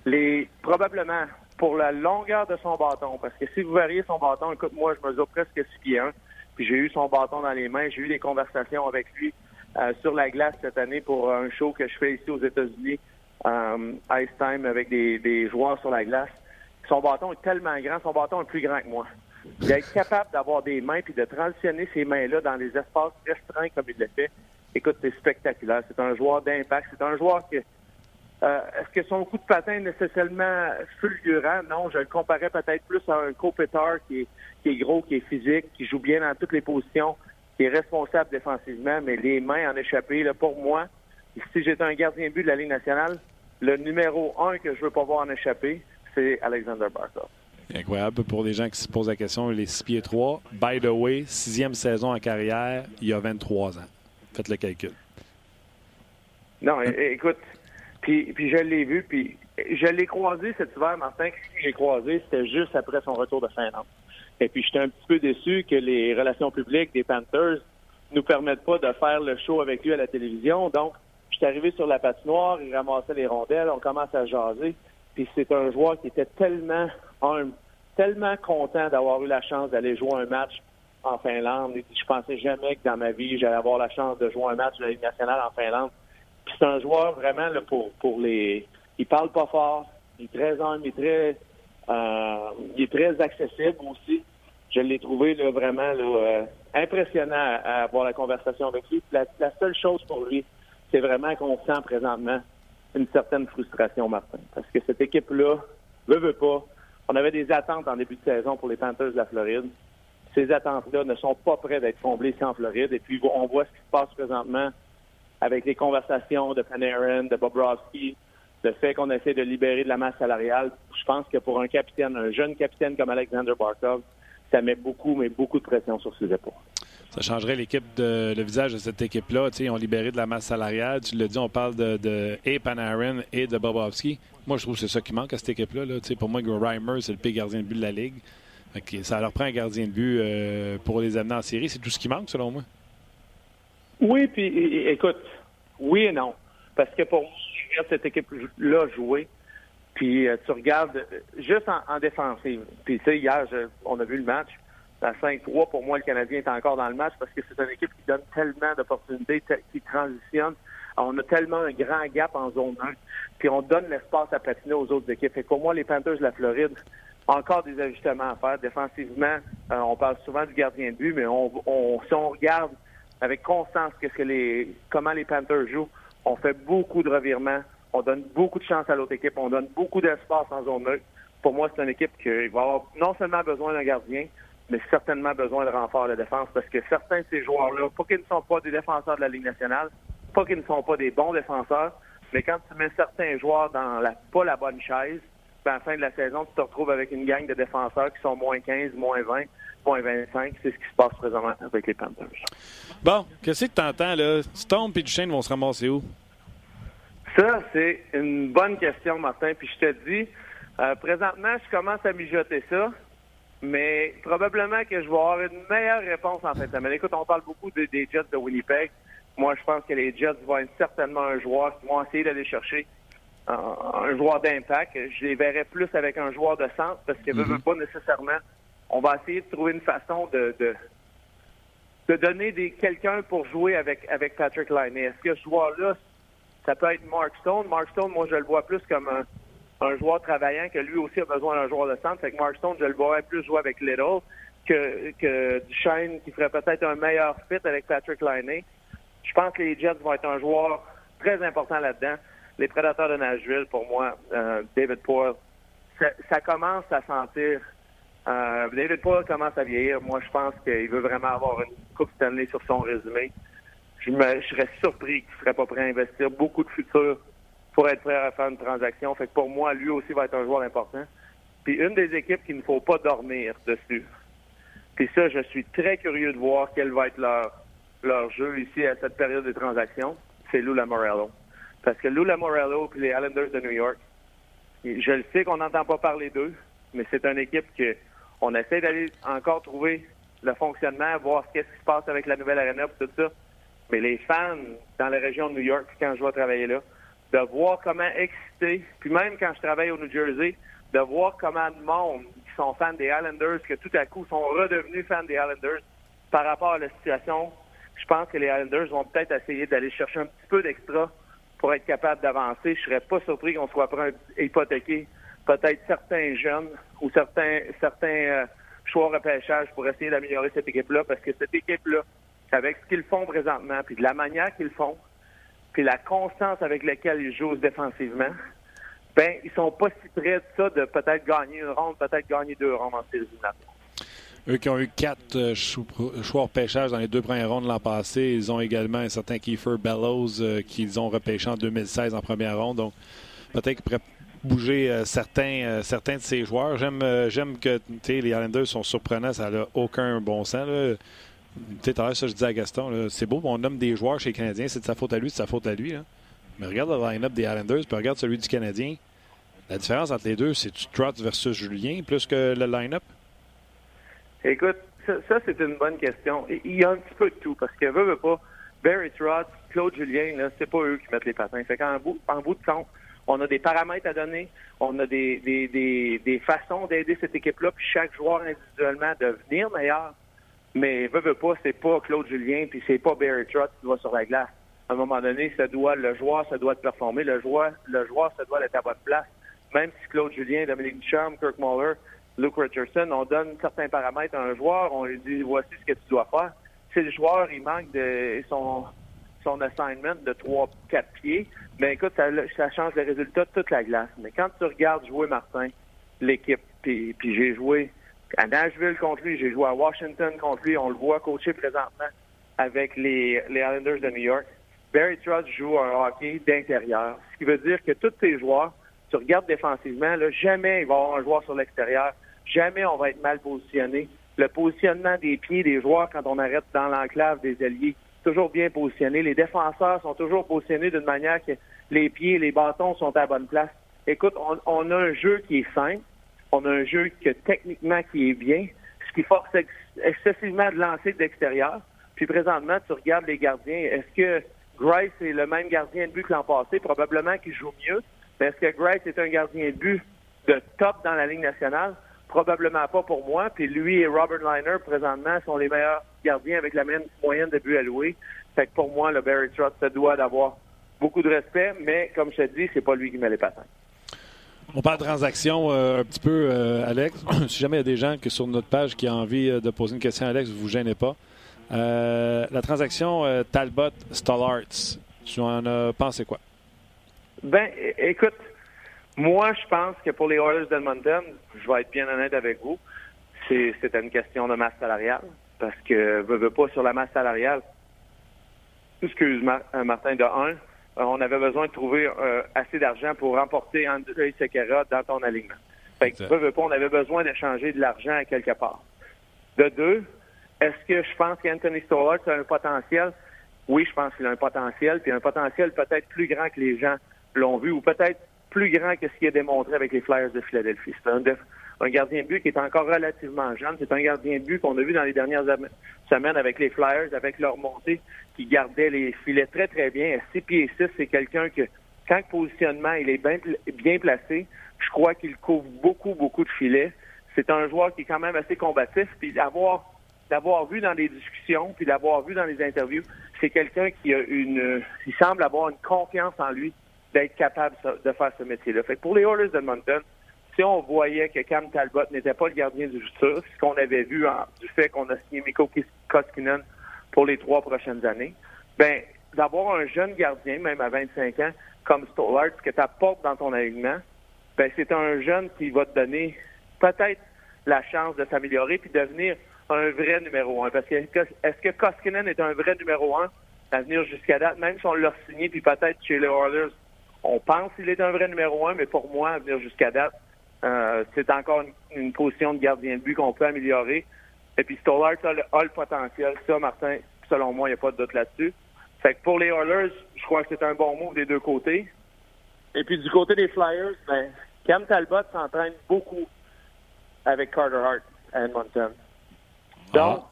les probablement pour la longueur de son bâton, parce que si vous variez son bâton, écoute, moi, je mesure presque 6 pieds 1, puis j'ai eu son bâton dans les mains, j'ai eu des conversations avec lui euh, sur la glace cette année pour un show que je fais ici aux États-Unis, euh, Ice Time, avec des, des joueurs sur la glace. son bâton est tellement grand, son bâton est plus grand que moi. Il est capable d'avoir des mains puis de transitionner ces mains-là dans des espaces restreints comme il le fait. Écoute, c'est spectaculaire. C'est un joueur d'impact. C'est un joueur que euh, Est-ce que son coup de patin est nécessairement fulgurant? Non, je le comparais peut-être plus à un Kopitar qui est, qui est gros, qui est physique, qui joue bien dans toutes les positions, qui est responsable défensivement, mais les mains en échappé, là, pour moi, si j'étais un gardien but de la Ligue nationale, le numéro un que je veux pas voir en échapper, c'est Alexander Barkov. Incroyable pour les gens qui se posent la question, les 6 pieds 3. By the way, sixième saison en carrière, il y a 23 ans. Faites le calcul. Non, écoute, puis, je l'ai vu, puis je l'ai croisé cet hiver, Martin. Si j'ai croisé, c'était juste après son retour de Finlande. Et puis j'étais un petit peu déçu que les relations publiques des Panthers nous permettent pas de faire le show avec lui à la télévision. Donc, je suis arrivé sur la patinoire, il ramassait les rondelles, on commence à jaser. Puis c'est un joueur qui était tellement tellement content d'avoir eu la chance d'aller jouer un match en Finlande. Je pensais jamais que dans ma vie, j'allais avoir la chance de jouer un match de la Ligue nationale en Finlande. Puis c'est un joueur vraiment là, pour, pour les. Il parle pas fort, il est très humble, il est très euh, il est très accessible aussi. Je l'ai trouvé là, vraiment là, euh, impressionnant à, avoir la conversation avec lui. La, la seule chose pour lui, c'est vraiment qu'on sent présentement une certaine frustration, Martin. Parce que cette équipe-là veut, veut pas. On avait des attentes en début de saison pour les Panthers de la Floride. Ces attentes-là ne sont pas prêtes d'être comblées ici en Floride. Et puis, on voit ce qui se passe présentement avec les conversations de Panarin, de Bobrovski, le fait qu'on essaie de libérer de la masse salariale. Je pense que pour un capitaine, un jeune capitaine comme Alexander Barkov, ça met beaucoup, mais beaucoup de pression sur ses épaules. Ça changerait l'équipe de le visage de cette équipe-là. Ils ont libéré de la masse salariale. Tu l'as dit, on parle de, de et Panarin et de Bobovski. Moi, je trouve que c'est ça qui manque à cette équipe-là. Pour moi, Reimer, c'est le pire gardien de but de la Ligue. ça leur prend un gardien de but euh, pour les amener en série. C'est tout ce qui manque, selon moi. Oui, puis écoute, oui et non. Parce que pour moi, je regarde cette équipe-là jouer. Puis euh, tu regardes juste en, défensive. Puis tu sais, hier, on a vu le match à 5-3, pour moi, le Canadien est encore dans le match parce que c'est une équipe qui donne tellement d'opportunités, qui transitionne. On a tellement un grand gap en zone 1, puis on donne l'espace à patiner aux autres équipes. Et pour moi, les Panthers de la Floride, encore des ajustements à faire. Défensivement, euh, on parle souvent du gardien de but, mais on, si on regarde avec constance qu'est-ce que les, comment les Panthers jouent, on fait beaucoup de revirements, on donne beaucoup de chance à l'autre équipe, on donne beaucoup d'espace en zone 1. Pour moi, c'est une équipe qui va avoir non seulement besoin d'un gardien, mais certainement besoin de renfort de défense. Parce que certains de ces joueurs-là, pas qu'ils ne sont pas des défenseurs de la Ligue nationale, pas qu'ils ne sont pas des bons défenseurs, mais quand tu mets certains joueurs dans la pas la bonne chaise, ben, à la fin de la saison, tu te retrouves avec une gang de défenseurs qui sont moins 15, moins 20, moins 25. C'est ce qui se passe présentement avec les Panthers. Bon, qu'est-ce que tu entends, là? Stone et Duchesne vont se ramasser où? Ça, c'est une bonne question, Martin. Puis je te dis, euh, présentement, je commence à mijoter ça mais probablement que je vais avoir une meilleure réponse en fait. Mais Écoute, on parle beaucoup des Jets de Winnipeg. Moi, je pense que les Jets vont être certainement un joueur qui vont essayer d'aller chercher un joueur d'impact. Je les verrais plus avec un joueur de centre parce que mm pas nécessairement. On va essayer de trouver une façon de, de, donner des quelqu'un pour jouer avec, avec Patrick Liney. Est-ce que ce joueur-là, ça peut être Mark Stone? Mark Stone, moi, je le vois plus comme un joueur travaillant que lui aussi a besoin d'un joueur de centre. Fait que Mark Stone, je le vois plus jouer avec Little que, que Duchesne, qui ferait peut-être un meilleur fit avec Patrick Liney. Je pense que les Jets vont être un joueur très important là-dedans. Les Prédateurs de Nashville, pour moi, euh, David Poyle, ça, commence à sentir. Euh, David Poyle commence à vieillir. Moi, je pense qu'il veut vraiment avoir une Coupe Stanley sur son résumé. Je, me, serais surpris qu'il ne serait pas prêt à investir beaucoup de futur pour être prêt à faire une transaction. Fait que pour moi, lui aussi va être un joueur important. Puis une des équipes qu'il ne faut pas dormir dessus. Puis ça, je suis très curieux de voir quel va être leur, leur jeu ici à cette période de transaction. C'est Lou Lamorello. Parce que Lou Lamorello et les Islanders de New York, je le sais qu'on n'entend pas parler d'eux, mais c'est une équipe que on essaie d'aller encore trouver le fonctionnement, voir ce qui se passe avec la nouvelle arena et tout ça. Mais les fans dans la région de New York, quand je vais travailler là, de voir comment exciter, puis même quand je travaille au New Jersey, de voir comment le monde qui sont fans des Islanders, que tout à coup sont redevenus fans des Islanders par rapport à la situation, je pense que les Islanders vont peut-être essayer d'aller chercher un petit peu d'extra pour être capable d'avancer. Je serais pas surpris qu'on soit prêt à hypothéquer peut-être certains jeunes ou certains, certains euh, choix repêchage pour essayer d'améliorer cette équipe-là, parce que cette équipe-là, avec ce qu'ils font présentement, puis de la manière qu'ils font, puis la constance avec laquelle ils jouent défensivement, ben ils sont pas si près de ça de peut-être gagner une ronde, peut-être gagner deux rondes en séries eux qui ont eu quatre euh, choix repêchage dans les deux premières rondes l'an passé, ils ont également un certain Kiefer Bellows euh, qu'ils ont repêché en 2016 en première ronde. Donc, peut-être qu'ils pourraient bouger euh, certains, certains de ces joueurs. J'aime, j'aime que les Islanders sont surprenants, ça n'a aucun bon sens. Tu sais, ça, je dis à Gaston, c'est beau, on nomme des joueurs chez les Canadiens, c'est de sa faute à lui, c'est de sa faute à lui. Mais regarde le line-up des Islanders, puis regarde celui du Canadien. La différence entre les deux, c'est Trotz versus Julien plus que le line-up? Écoute, ça, c'est une bonne question. Il y a un petit peu de tout, parce que veut, veut pas, Barry Trotz, Claude Julien, c'est pas eux qui mettent les patins. Fait qu'en bout, en bout de compte, on a des paramètres à donner, on a des, des, des, façons d'aider cette équipe-là, puis chaque joueur individuellement devenir meilleur. Mais veut, veut pas, c'est pas Claude Julien, puis c'est pas Barry Trotz qui va sur la glace. À un moment donné, ça doit, le joueur, ça doit être performer, le joueur, le joueur, ça doit être à bonne place. Même si Claude Julien, Dominique Ducharme, Kirk Muller, Luke Richardson, on donne certains paramètres à un joueur, on lui dit voici ce que tu dois faire. Si le joueur, il manque de son, son assignment de 3-4 pieds, mais écoute, ça, change le résultat de toute la glace. Mais quand tu regardes jouer Martin, l'équipe, puis, j'ai joué à Nashville contre lui, j'ai joué à Washington contre lui, on le voit coacher présentement avec les, les Islanders de New York. Barry Trotz joue un hockey d'intérieur, ce qui veut dire que tous ces joueurs, tu regardes défensivement, jamais il va y avoir un joueur sur l'extérieur Jamais on va être mal positionné. Le positionnement des pieds des joueurs quand on arrête dans l'enclave des alliés, toujours bien positionné. Les défenseurs sont toujours positionnés d'une manière que les pieds et les bâtons sont à la bonne place. Écoute, on, a un jeu qui est simple. On a un jeu que techniquement qui est bien, ce qui force excessivement de lancer de l'extérieur. Puis présentement, tu regardes les gardiens. Est-ce que Grice est le même gardien de but que l'an passé? Probablement qu'il joue mieux. Mais est-ce que Grice est un gardien de but de top dans la Ligue nationale? Probablement pas pour moi. Puis lui et Robert Liner, présentement, sont les meilleurs gardiens avec la même moyenne de buts alloués. Fait que pour moi, le Barry Trotz se doit d'avoir beaucoup de respect, mais comme je te dis, c'est pas lui qui met les patins. On parle de transaction euh, un petit peu, euh, Alex. si jamais il y a des gens qui sur notre page qui ont envie euh, de poser une question à Alex, vous vous gênez pas. la transaction Talbot-Stallarts, tu en as pensé quoi? Ben, écoute, moi, je pense que pour les Oilers d'Edmonton, je vais être bien honnête avec vous, c'est une question de masse salariale. Parce que, veux, veux pas, sur la masse salariale, excuse euh, Martin, de 1, euh, on avait besoin de trouver euh, assez d'argent pour remporter André Sekera dans ton alignement. Fait que, veux, veux pas, on avait besoin d'échanger de l'argent à quelque part. De deux, est-ce que je pense qu'Anthony Stollard a un potentiel? Oui, je pense qu'il a un potentiel, puis un potentiel peut-être plus grand que les gens l'ont vu, ou peut-être plus grand que ce qu'il a démontré avec les Flyers de Philadelphie. C'est un, gardien de but qui est encore relativement jeune. C'est un gardien de but qu'on a vu dans les dernières semaines avec les Flyers, avec leur montée, qui gardait les filets très, très bien. À 6 pieds 6, c'est quelqu'un que, quand le positionnement il est bien, bien placé, je crois qu'il couvre beaucoup, beaucoup de filets. C'est un joueur qui est quand même assez combatif. Puis d'avoir d'avoir vu dans les discussions, puis d'avoir vu dans les interviews, c'est quelqu'un qui a une, il semble avoir une confiance en lui d'être capable de faire ce métier-là. Fait pour les Oilers d'Edmonton, si on voyait que Cam Talbot n'était pas le gardien du futur, ce qu'on avait vu du fait qu'on a signé Mikko Koskinen pour les trois prochaines années, ben d'avoir un jeune gardien, même à 25 ans, comme Stollard, que tu apportes dans ton alignement, ben c'est un jeune qui va te donner peut-être la chance de s'améliorer puis devenir un vrai numéro un. Parce que est-ce que Koskinen est un vrai numéro un à venir jusqu'à date, même si on l'a signé, puis peut-être chez les Oilers, on pense qu'il est un vrai numéro un, mais pour moi, à venir jusqu'à date, euh, c'est encore une, position de gardien de but qu'on peut améliorer. Et puis Stollard a le, potentiel. Ça, Martin, selon moi, il n'y a pas de doute là-dessus. Fait que pour les Oilers, je crois que c'est un bon move des deux côtés. Et puis du côté des Flyers, ben, Cam Talbot s'entraîne beaucoup avec Carter Hart à Edmonton. Donc, ah.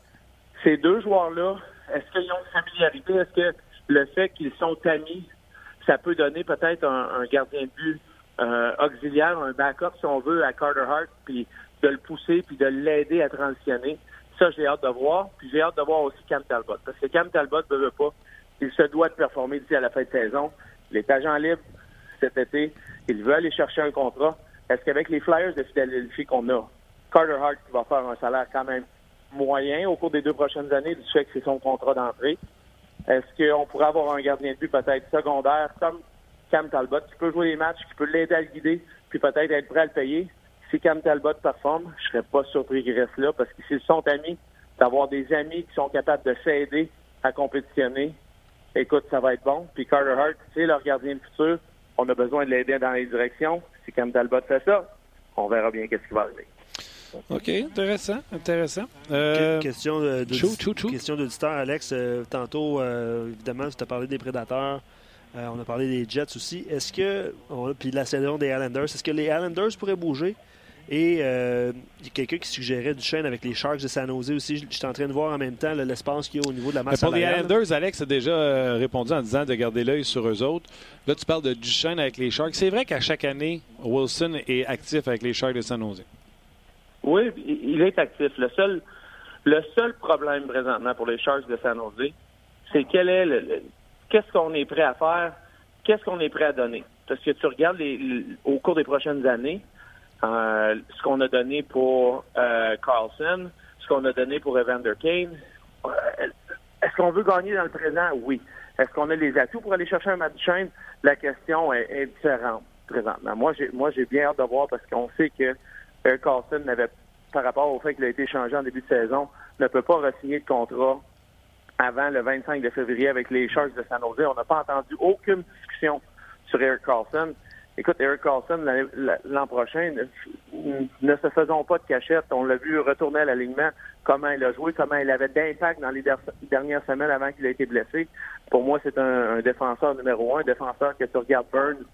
ces deux joueurs-là, est-ce qu'ils ont une familiarité? Est-ce que le fait qu'ils sont amis ça peut donner peut-être un, gardien de but euh, auxiliaire, un backup, si on veut, à Carter Hart, puis de le pousser, puis de l'aider à transitionner. Ça, j'ai hâte de voir. Puis j'ai hâte de voir aussi Cam Talbot. Parce que Cam Talbot ne veut pas. Il se doit de performer d'ici à la fin de saison. Il est agent libre cet été. Il veut aller chercher un contrat. est-ce qu'avec les Flyers de Philadelphie qu'on a, Carter Hart va faire un salaire quand même moyen au cours des deux prochaines années du fait que c'est son contrat d'entrée, est-ce qu'on pourrait avoir un gardien de but peut-être secondaire comme Cam Talbot qui peut jouer les matchs, qui peut l'aider à le guider, puis peut-être être prêt à le payer? Si Cam Talbot performe, je serais pas surpris qu'il reste là parce que s'ils sont amis, d'avoir des amis qui sont capables de s'aider à compétitionner, écoute, ça va être bon. Puis Carter Hart, c'est leur gardien de futur. On a besoin de l'aider dans les directions. Si Cam Talbot fait ça, on verra bien qu'est-ce qui va arriver. OK, intéressant, intéressant. Euh, question de, question d'auditeur, Alex. Euh, tantôt, euh, évidemment, tu as parlé des prédateurs. On a parlé des Jets aussi. Est-ce que, puis la saison des Islanders, est-ce que les Islanders pourraient bouger? Et il y a quelqu'un qui suggérait du chêne avec les Sharks de San Jose aussi. Je suis en train de voir en même temps l'espace qu'il y a au niveau de la masse Mais Pour les Islanders, Alex a déjà répondu en disant de garder l'œil sur eux autres. Là, tu parles de Duchesne avec les Sharks. C'est vrai qu'à chaque année, Wilson est actif avec les Sharks de San Jose. Oui, il est actif. Le seul, le seul problème présentement pour les Sharks de San Jose, c'est quel est le, qu'est-ce qu'on est prêt à faire, qu'est-ce qu'on est prêt à donner. Parce que tu regardes les, au cours des prochaines années, euh, ce qu'on a donné pour euh, Carlson, ce qu'on a donné pour Evander Kane. Euh, est-ce qu'on veut gagner dans le présent? Oui. Est-ce qu'on a les atouts pour aller chercher un match chaîne? La question est, est différente présentement. Moi, j'ai bien hâte de voir parce qu'on sait que Carlson par rapport au fait qu'il a été changé en début de saison, ne peut pas re-signer de contrat avant le 25 de février avec les Sharks de San Jose. On n'a pas entendu aucune discussion sur Eric Carlson. Écoute, Eric Carlson, l'an prochain, ne se faisons pas de cachette. On l'a vu retourner à l'alignement, comment il a joué, comment il avait d'impact dans les dernières semaines avant qu'il ait été blessé. Pour moi, c'est un, défenseur numéro un, un défenseur que tu regardes Burns,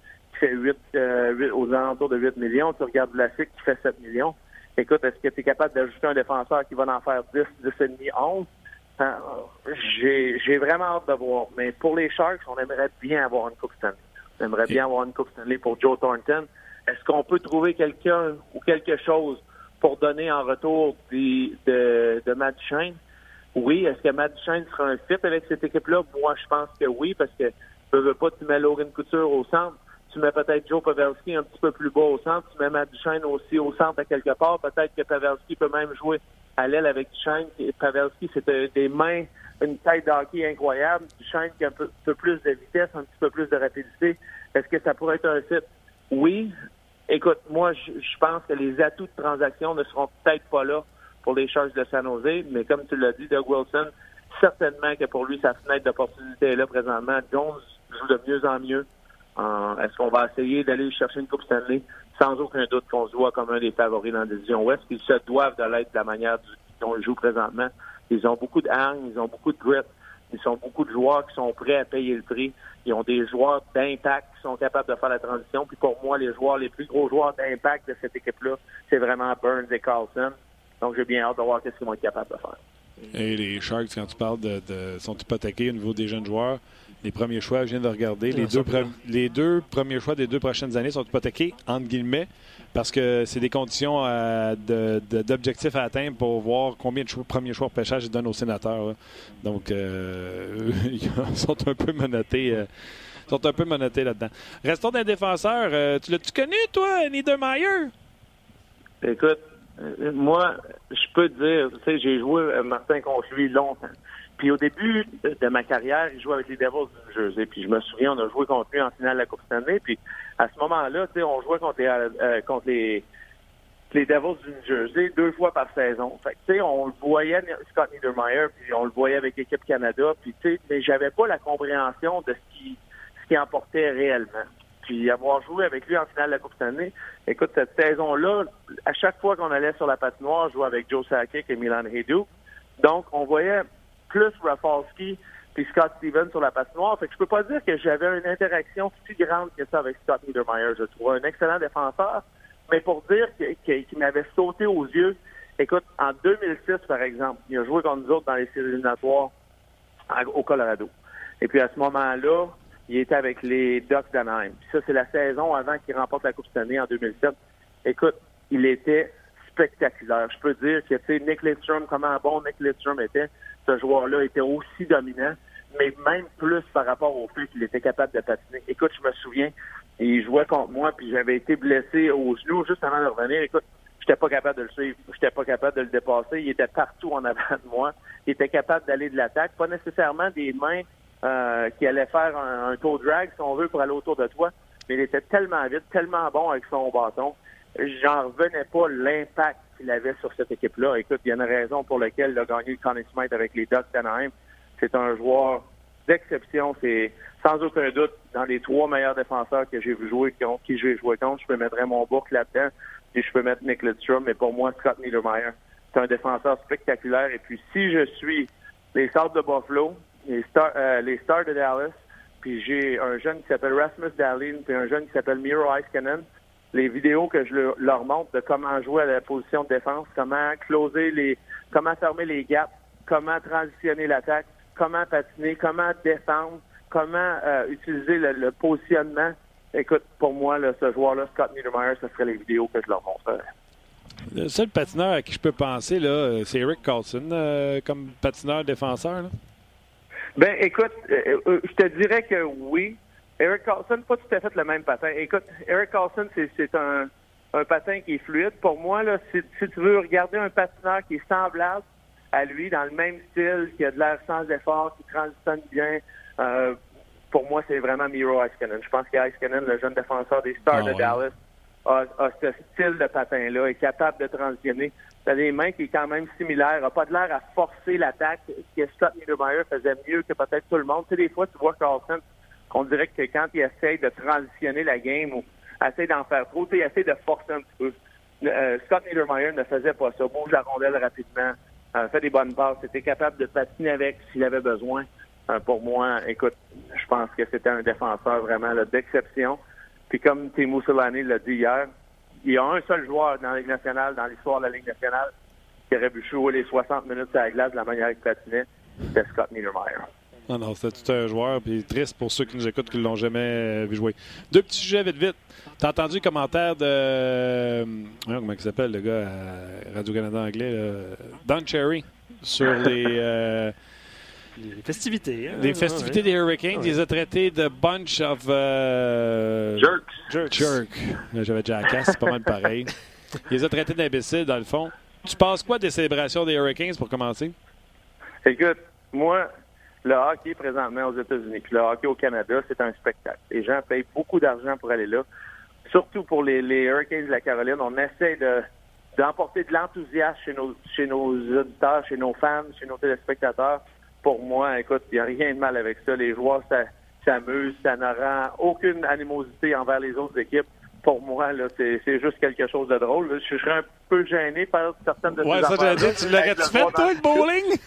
fait 8, euh, aux alentours de 8 millions. Tu regardes Vlasic qui fait 7 millions. Écoute, est-ce que tu es capable d'ajouter un défenseur qui va en faire 10, 10,5, 11? J'ai vraiment hâte de voir. Mais pour les Sharks, on aimerait bien avoir une Coupe Stanley. On aimerait bien avoir une Coupe Stanley pour Joe Thornton. Est-ce qu'on peut trouver quelqu'un ou quelque chose pour donner en retour de, de Matt Duchesne? Oui. Est-ce que Matt Duchesne sera un fit avec cette équipe-là? Moi, je pense que oui, parce que ne veux pas, tu mets Logan Couture au centre tu mets peut-être Joe Pavelski un petit peu plus bas au centre. Tu mets Matt Duchesne aussi au centre à quelque part. Peut-être que Pavelski peut même jouer à l'aile avec Duchesne. Pavelski, c'est des mains, une taille d'hockey incroyable. Duchesne qui a un peu, plus de vitesse, un petit peu plus de rapidité. Est-ce que ça pourrait être un site? Oui. Écoute, moi, je, pense que les atouts de transaction ne seront peut-être pas là pour les charges de San Jose, mais comme tu l'as dit, Doug Wilson, certainement que pour lui, sa fenêtre d'opportunité est là présentement. Jones joue de mieux en mieux. Est-ce qu'on va essayer d'aller chercher une Coupe Stanley? Sans aucun doute qu'on se voit comme un des favoris dans la division Ouest. Ils se doivent de l'être de la manière dont ils jouent présentement. Ils ont beaucoup de hargne, ils ont beaucoup de grit. Ils sont beaucoup de joueurs qui sont prêts à payer le prix. Ils ont des joueurs d'impact qui sont capables de faire la transition. Puis pour moi, les joueurs, les plus gros joueurs d'impact de cette équipe-là, c'est vraiment Burns et Carlson. Donc j'ai bien hâte de voir ce qu'ils vont être capables de faire. Et les Sharks, quand tu parles de, de sont hypothéqués au niveau des jeunes joueurs, les premiers choix, je viens de regarder. Les deux, les deux premiers choix des deux prochaines années sont hypothéqués, entre guillemets, parce que c'est des conditions euh, d'objectifs à atteindre pour voir combien de premiers choix de pêchage ils donnent aux sénateurs. Donc, euh, ils sont un peu menottés. Euh, sont un peu menottés là-dedans. Restons des défenseurs. tu l'as-tu connu, toi, Niedermeyer? Écoute, moi, je peux te dire, tu sais, j'ai joué Martin contre lui longtemps. Puis au début de ma carrière, il jouait avec les Devils du Jersey. Puis je me souviens, on a joué contre lui en finale de la Coupe Stanley. Puis à ce moment-là, on jouait contre les, euh, contre les, les Devils du New Jersey deux fois par saison. Fait sais, on le voyait, Scott Niedermeyer, puis on le voyait avec l'équipe Canada. Puis mais j'avais pas la compréhension de ce qui, ce qui emportait réellement. Puis avoir joué avec lui en finale de la Coupe Stanley, écoute, cette saison-là, à chaque fois qu'on allait sur la patinoire, je jouais avec Joe Sakic et Milan Hejduk. Donc, on voyait plus Rafalski puis Scott Stevens sur la patinoire. Fait que je peux pas dire que j'avais une interaction si grande que ça avec Scott Niedermeyer. Je trouve un excellent défenseur, mais pour dire qu'il m'avait sauté aux yeux, écoute, en 2006, par exemple, il a joué contre nous autres dans les séries éliminatoires au Colorado. Et puis à ce moment-là, il était avec les Ducks d'Anaheim. Puis ça, c'est la saison avant qu'il remporte la Coupe Stanley en 2007. Écoute, il était spectaculaire. Je peux dire que, tu sais, Nick Lidstrom, comment bon Nick Lidstrom était, ce joueur-là était aussi dominant, mais même plus par rapport au fait qu'il était capable de patiner. Écoute, je me souviens, il jouait contre moi, puis j'avais été blessé au genou juste avant de revenir. Écoute, j'étais pas capable de le suivre. J'étais pas capable de le dépasser. Il était partout en avant de moi. Il était capable d'aller de l'attaque. Pas nécessairement des mains euh, qui allaient faire un, un drag, si on veut, pour aller autour de toi. Mais il était tellement vite, tellement bon avec son bâton. J'en revenais pas l'impact qu'il avait sur cette équipe-là. Écoute, il y a une raison pour laquelle il a gagné le Connie Smith avec les Ducks d'Anaheim. C'est un joueur d'exception. C'est sans aucun doute dans les trois meilleurs défenseurs que j'ai vu jouer, qui j'ai joué contre. Je peux mettre mon boucle là-dedans et je peux mettre Nick Lidstrom, mais pour moi, Scott Niedermeyer, c'est un défenseur spectaculaire. Et puis, si je suis les Stars de Buffalo, les Stars, euh, les Stars de Dallas, puis j'ai un jeune qui s'appelle Rasmus Dahlin, puis un jeune qui s'appelle Miro Iskanen, les vidéos que je leur montre de comment jouer à la position de défense, comment closer les, comment fermer les gaps, comment transitionner l'attaque, comment patiner, comment défendre, comment euh, utiliser le, positionnement. Écoute, pour moi, là, ce joueur-là, Scott Niedermeyer, ce serait les vidéos que je leur montrerais. Le seul patineur à qui je peux penser, là, euh, c'est Eric Carlson, euh, comme patineur défenseur. Là. Ben, écoute, je te dirais que oui. Eric Carlson, pas tout à fait le même patin. Écoute, Eric Carlson, c'est un, un patin qui est fluide. Pour moi, là, si, si tu veux regarder un patineur qui est semblable à lui, dans le même style, qui a de l'air sans effort, qui transitionne bien, euh, pour moi, c'est vraiment Miro Iskanen. Je pense qu'Iskanen, le jeune défenseur des Stars ah de Dallas, a, ce style de patin-là, est capable de transitionner. A des mains qui est quand même similaire, n'a pas de l'air à forcer l'attaque, ce que Scott Niedermeyer faisait mieux que peut-être tout le monde. Tu sais, des fois, tu vois Carlson, on dirait que quand il essaie de transitionner la game ou essaie d'en faire trop, il essaie de forcer un petit peu. Euh, Scott Niedermeyer ne faisait pas ça. Bouge la rondelle rapidement, euh, fait des bonnes passes, était capable de patiner avec s'il avait besoin. Euh, pour moi, écoute, je pense que c'était un défenseur vraiment d'exception. Puis comme Timo Solani l'a dit hier, il y a un seul joueur dans la Ligue nationale, dans l'histoire de la Ligue nationale, qui aurait pu jouer les 60 minutes à la glace de la manière qu'il patinait, c'était Scott Niedermeyer. Non, non, c'était tout un joueur, puis triste pour ceux qui nous écoutent qui ne l'ont jamais euh, vu jouer. Deux petits sujets vite, vite. T'as entendu le commentaire de. Euh, comment il s'appelle, le gars à Radio-Canada anglais, Don Cherry, sur les. Les festivités. Hein? Les festivités des Hurricanes, ils ont traité de bunch of. Euh... Jerks. Jerks. J'avais Jackass, c'est pas mal pareil. Ils les ont traités d'imbéciles, dans le fond. Tu penses quoi des célébrations des Hurricanes pour commencer? Écoute, moi, le hockey présentement aux États-Unis, puis le hockey au Canada, c'est un spectacle. Les gens payent beaucoup d'argent pour aller là. Surtout pour les, les Hurricanes de la Caroline, on essaie de d'emporter de l'enthousiasme chez nos, chez nos auditeurs, chez nos fans, chez nos téléspectateurs pour moi, écoute, il n'y a rien de mal avec ça. Les joueurs s'amusent, ça ne rend aucune animosité envers les autres équipes. Pour moi, là, c'est juste quelque chose de drôle. Je serais un peu gêné par certaines de ces Ouais, ça, j'allais dire, tu l'aurais-tu fait, toi, le bowling?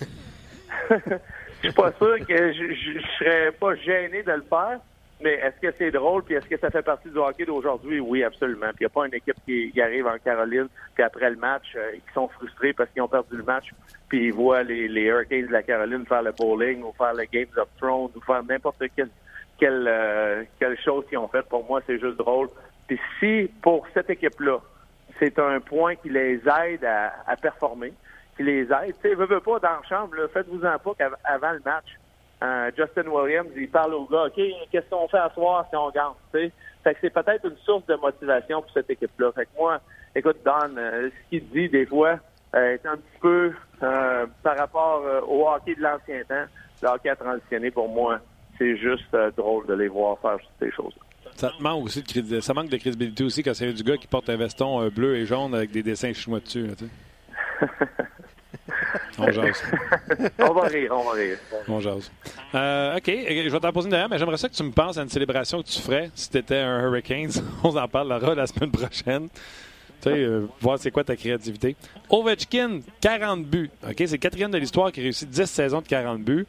Je suis pas sûr que je, serais pas gêné de le faire. Mais est-ce que c'est drôle, puis est-ce que ça fait partie du hockey d'aujourd'hui? Oui, absolument. Puis il n'y a pas une équipe qui, arrive en Caroline, puis après le match, euh, qui sont frustrés parce qu'ils ont perdu le match, puis ils voient les, les, Hurricanes de la Caroline faire le bowling ou faire le Games of Thrones ou faire n'importe quelle, quelle, euh, quelle chose qu'ils ont fait. Pour moi, c'est juste drôle. Puis si, pour cette équipe-là, c'est un point qui les aide à, à performer, qui les aide, tu sais, veut, pas dans la chambre, faites-vous-en pas qu'avant le match, euh, Justin Williams, il parle au gars, OK, qu'est-ce qu'on fait à soir si on gagne? Fait que c'est peut-être une source de motivation pour cette équipe-là. Fait que moi, écoute, Don, euh, ce qu'il dit des fois euh, est un petit peu par rapport au hockey de l'ancien temps. Le hockey a transitionné pour moi. C'est juste drôle de les voir faire ces choses-là. Ça te manque aussi de, ça manque de crédibilité aussi quand c'est du gars qui porte un veston bleu et jaune avec des dessins chinois dessus. Là, On jase. on va rire, on va rire. On jase. Euh, OK, je vais t'en poser une dernière, mais j'aimerais ça que tu me penses à une célébration que tu ferais si tu étais un Hurricanes. On en parlera la semaine prochaine. Tu sais, euh, voir c'est quoi ta créativité. Ovechkin, 40 buts. OK, c'est le quatrième de l'histoire qui réussit 10 saisons de 40 buts.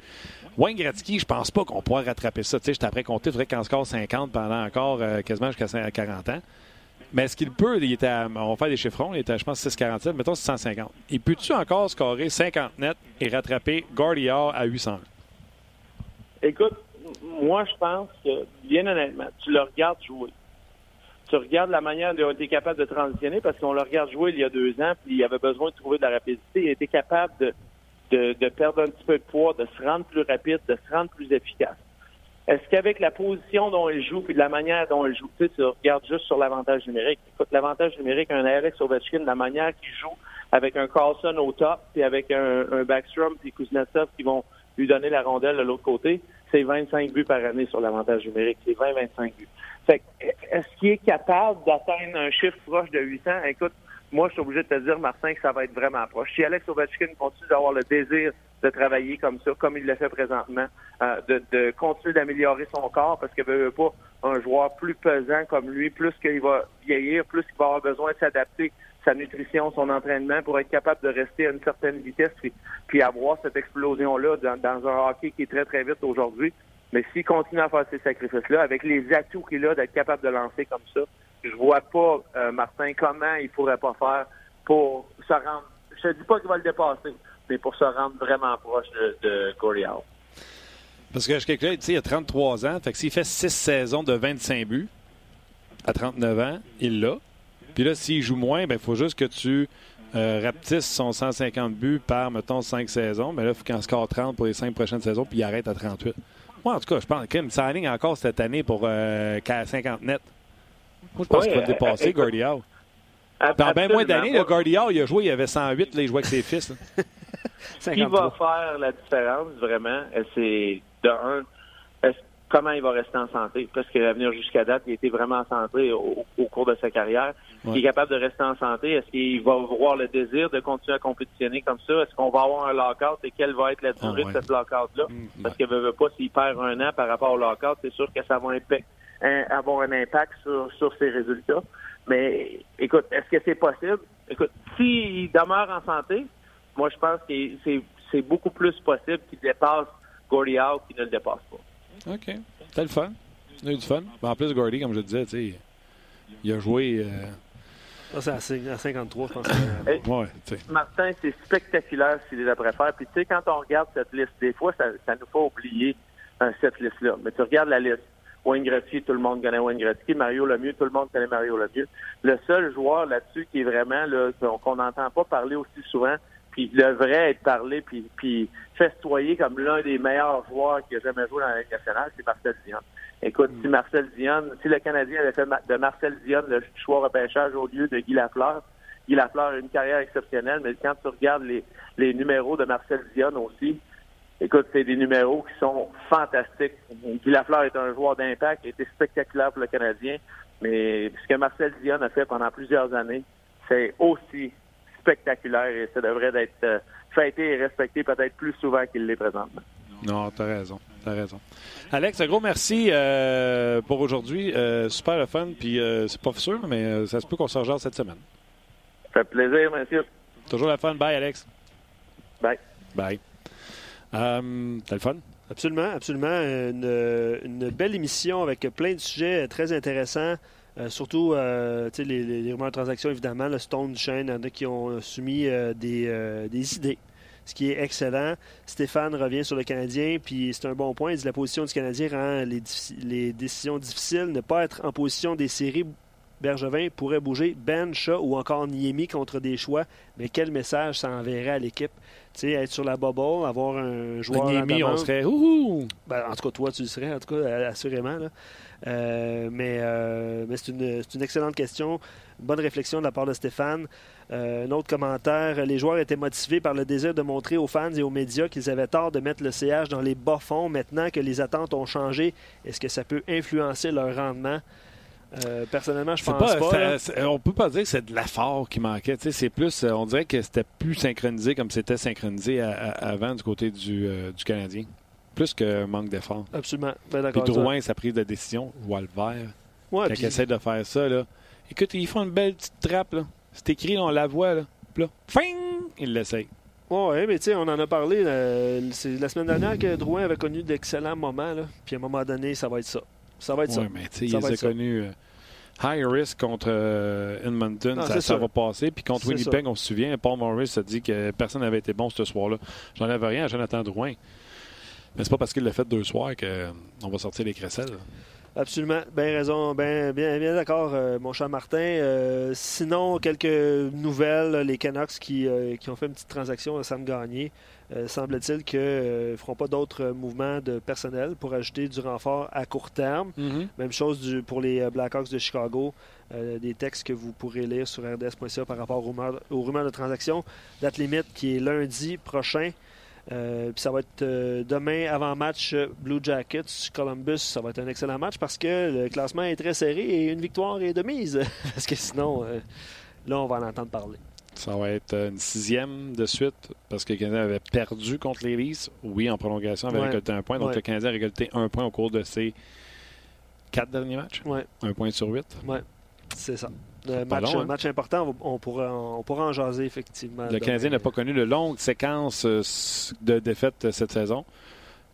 Wayne Gretzky, je pense pas qu'on pourra rattraper ça. Tu sais, j'étais après compter, il faudrait qu'on score 50 pendant encore euh, quasiment jusqu'à 40 ans. Mais est-ce qu'il peut, était on va faire des chiffrons, il était, je pense, 647, mettons 650. Il peut-tu encore scorer 50 net et rattraper Guardia à 800? Écoute, moi, je pense que, bien honnêtement, tu le regardes jouer. Tu regardes la manière dont il été capable de transitionner parce qu'on le regarde jouer il y a deux ans, puis il avait besoin de trouver de la rapidité. Il a été capable de, de perdre un petit peu de poids, de se rendre plus rapide, de se rendre plus efficace. Est-ce qu'avec la position dont il joue puis de la manière dont il joue, tu regardes juste sur l'avantage numérique. Écoute, l'avantage numérique, un Alex Ovechkin, la manière qu'il joue avec un Carlson au top puis avec un, un Backstrom puis Kuznetsov qui vont lui donner la rondelle de l'autre côté, c'est 25 buts par année sur l'avantage numérique. C'est 20-25 buts. Fait est-ce qu'il est capable d'atteindre un chiffre proche de 800? Écoute, moi, je suis obligé de te dire, Martin, que ça va être vraiment proche. Si Alex Ovechkin continue d'avoir le désir de travailler comme ça, comme il le fait présentement, euh, de, continuer d'améliorer son corps, parce qu'il veut pas un joueur plus pesant comme lui, plus qu'il va vieillir, plus qu'il va avoir besoin de s'adapter sa nutrition, son entraînement pour être capable de rester à une certaine vitesse puis, avoir cette explosion-là dans, un hockey qui est très, très vite aujourd'hui. Mais s'il continue à faire ces sacrifices-là, avec les atouts qu'il a d'être capable de lancer comme ça, je vois pas, euh, Martin, comment il pourrait pas faire pour se rendre. Je ne dis pas qu'il va le dépasser, mais pour se rendre vraiment proche de, de Corey Parce que je calcule, il a 33 ans, fait que s'il fait 6 saisons de 25 buts, à 39 ans, il l'a. Puis là, s'il joue moins, il ben, faut juste que tu euh, rapetisses son 150 buts par, mettons, 5 saisons. Mais là, il faut qu'il en score 30 pour les 5 prochaines saisons, puis il arrête à 38. Moi, en tout cas, je pense qu'il ça aligne encore cette année pour 50 euh, net. Moi, je pense qu'il va dépasser Gordy Howe. Dans bien moins d'années, le Gordy il a joué, il avait 108, là, il jouait avec ses fils. Ce qui va faire la différence, vraiment, c'est de un, comment il va rester en santé? Parce que l'avenir jusqu'à date, il a été vraiment en santé au, cours de sa carrière. Il est capable de rester en santé? Est-ce qu'il va avoir le désir de continuer à compétitionner comme ça? Est-ce qu'on va avoir un lockout et quelle va être la durée ah, de cette lockout-là? Mm, Parce qu'il ne veut pas s'il perd un an par rapport au lockout, c'est sûr que ça va avoir un impact sur, sur ses résultats. Mais écoute, est-ce que c'est possible? Écoute, s'il demeure en santé, moi je pense que c'est beaucoup plus possible qu'il dépasse Gordy Howe qu'il ne le dépasse pas. OK. C'était le fun. On a eu du fun. en plus, Gordy, comme je le disais, il a joué. Euh... c'est à 53, je pense. ouais, Martin, c'est spectaculaire s'il est après faire. Puis tu sais, quand on regarde cette liste, des fois, ça, ça nous fait oublier euh, cette liste-là. Mais tu regardes la liste. Wayne Gretzky, tout le monde connaît Wayne Gretzky. Mario Lemieux, tout le monde connaît Mario Lemieux. Le seul joueur là-dessus qui est vraiment là qu'on n'entend pas parler aussi souvent, puis il devrait être parlé puis, puis festoyer comme l'un des meilleurs joueurs qui a jamais joué dans la Ligue nationale, c'est Marcel Dion. Écoute, si Marcel Dion, si le Canadien avait fait de Marcel Dion le choix repêchage au lieu de Guy Lafleur, Guy Lafleur a une carrière exceptionnelle, mais quand tu regardes les, les numéros de Marcel Dion aussi, Écoute, c'est des numéros qui sont fantastiques. Guy Lafleur est un joueur d'impact, il a été spectaculaire pour le Canadien, mais ce que Marcel Dion a fait pendant plusieurs années, c'est aussi spectaculaire et ça devrait être euh, fêté et respecté peut-être plus souvent qu'il l'est présentement. Non, t'as raison. T'as raison. Alex, un gros merci euh, pour aujourd'hui. Euh, super le fun. Puis c'est pas sûr, mais ça se peut qu'on se rejoigne cette semaine. Ça fait plaisir, monsieur. Toujours la fun. Bye, Alex. Bye. Bye. Euh, T'as le fun? Absolument, absolument. Une, belle émission avec plein de sujets très intéressants. Euh, surtout, euh, les, les, rumeurs de transactions, évidemment, le Stone Chain, il y en a qui ont soumis euh, des, des, idées, ce qui est excellent. Stéphane revient sur le Canadien, puis c'est un bon point. Il dit la position du Canadien rend les, les décisions difficiles. Ne pas être en position des séries Bergevin pourrait bouger Ben, Shaw ou encore Niemi contre des choix, mais quel message ça enverrait à l'équipe? Tu sais, être sur la bubble, avoir un joueur. Niemi, on serait. Ben, en tout cas, toi, tu le serais, en tout cas, assurément. Euh, mais, euh, mais c'est une, une, excellente question. Bonne réflexion de la part de Stéphane. Euh, un autre commentaire les joueurs étaient motivés par le désir de montrer aux fans et aux médias qu'ils avaient tort de mettre le CH dans les bas fonds. Maintenant que les attentes ont changé, est-ce que ça peut influencer leur rendement? Euh, personnellement, je pense pas. on peut pas dire que c'est de l'effort qui manquait. C'est plus, on dirait que c'était plus synchronisé comme c'était synchronisé avant du côté du, euh, du Canadien. Plus que manque d'effort. Absolument. Ben, puis Drouin, sa prise de décision, je vois le vert. Ouais, quand il essaie de faire ça, là. écoute, ils font une belle petite trappe. C'est écrit, on la voit. Là. Puis là, fing, il l'essaye. Oui, mais tu sais, on en a parlé. c'est la semaine dernière que Drouin avait connu d'excellents moments. Là. Puis à un moment donné, ça va être ça. Ça va être ça. Oui, mais tu sais, il a connu high risk contre euh, Edmonton, ça, va passer. Puis contre Winnipeg, on se souvient, Paul Morris a dit que personne n'avait été bon ce soir-là. J'en avais rien à Jonathan Drouin. Mais c'est pas parce qu'il l'a fait deux soirs qu'on va sortir les crécelles. Absolument. Bien raison. Ben, bien, bien d'accord, euh, mon cher Martin. Euh, sinon, quelques nouvelles. Les Canucks qui, euh, qui ont fait une petite transaction à Sam Gagné. Euh, semble-t-il qu'ils ne feront pas d'autres mouvements de personnel pour ajouter du renfort à court terme. Mhm. Même chose du- pour les euh, Blackhawks de Chicago. Euh, des textes que vous pourrez lire sur rds.ca par rapport aux rumeurs, aux rumeurs de transaction. Date limite qui est lundi prochain. Euh, puis ça va être euh, demain avant match euh, Blue Jackets Columbus. Ça va être un excellent match parce que le classement est très serré et une victoire est de mise. parce que sinon, euh, là, on va en entendre parler. Ça va être une sixième de suite parce que le Canadien avait perdu contre les Leafs. Oui, en prolongation, avait Ouais. récolté un point. Donc Ouais. le Canadien a récolté un point au cours de ses quatre derniers matchs. Ouais. Un point sur huit. C'est ça. Euh, pas match, long, hein? match important, on, pourra, on pourra en jaser effectivement. Le. Canadien n'a pas connu de longue séquence euh, de défaites euh, cette saison.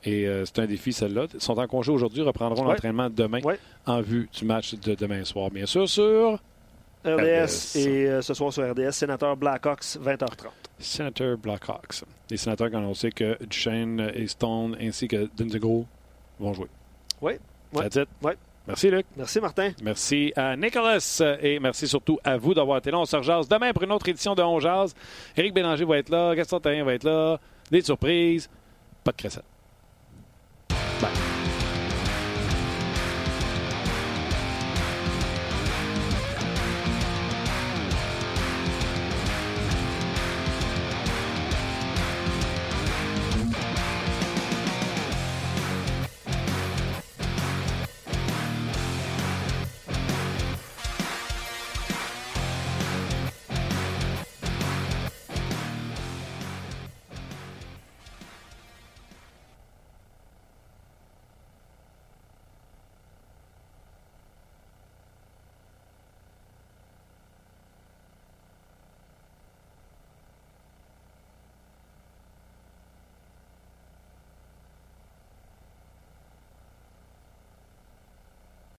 Et euh, c'est un défi, celle-là. Ils sont en congé aujourd'hui, reprendront Ouais. l'entraînement demain Ouais. en vue du match de demain soir. Bien sûr, sur RDS, RDS. et euh, ce soir sur RDS, sénateur Blackhawks, 20h30. Senator Blackhawks. Les sénateurs qui ont annoncé que Duchesne et Stone ainsi que Dindigo vont jouer. Oui. Ouais. Merci, Luc. Merci Martin. Merci à Nicholas et merci surtout à vous d'avoir été là. On se rejase demain pour une autre édition de On Jase. Éric Bélanger va être là, Gaston Terrien va être là, des surprises, pas de cressette.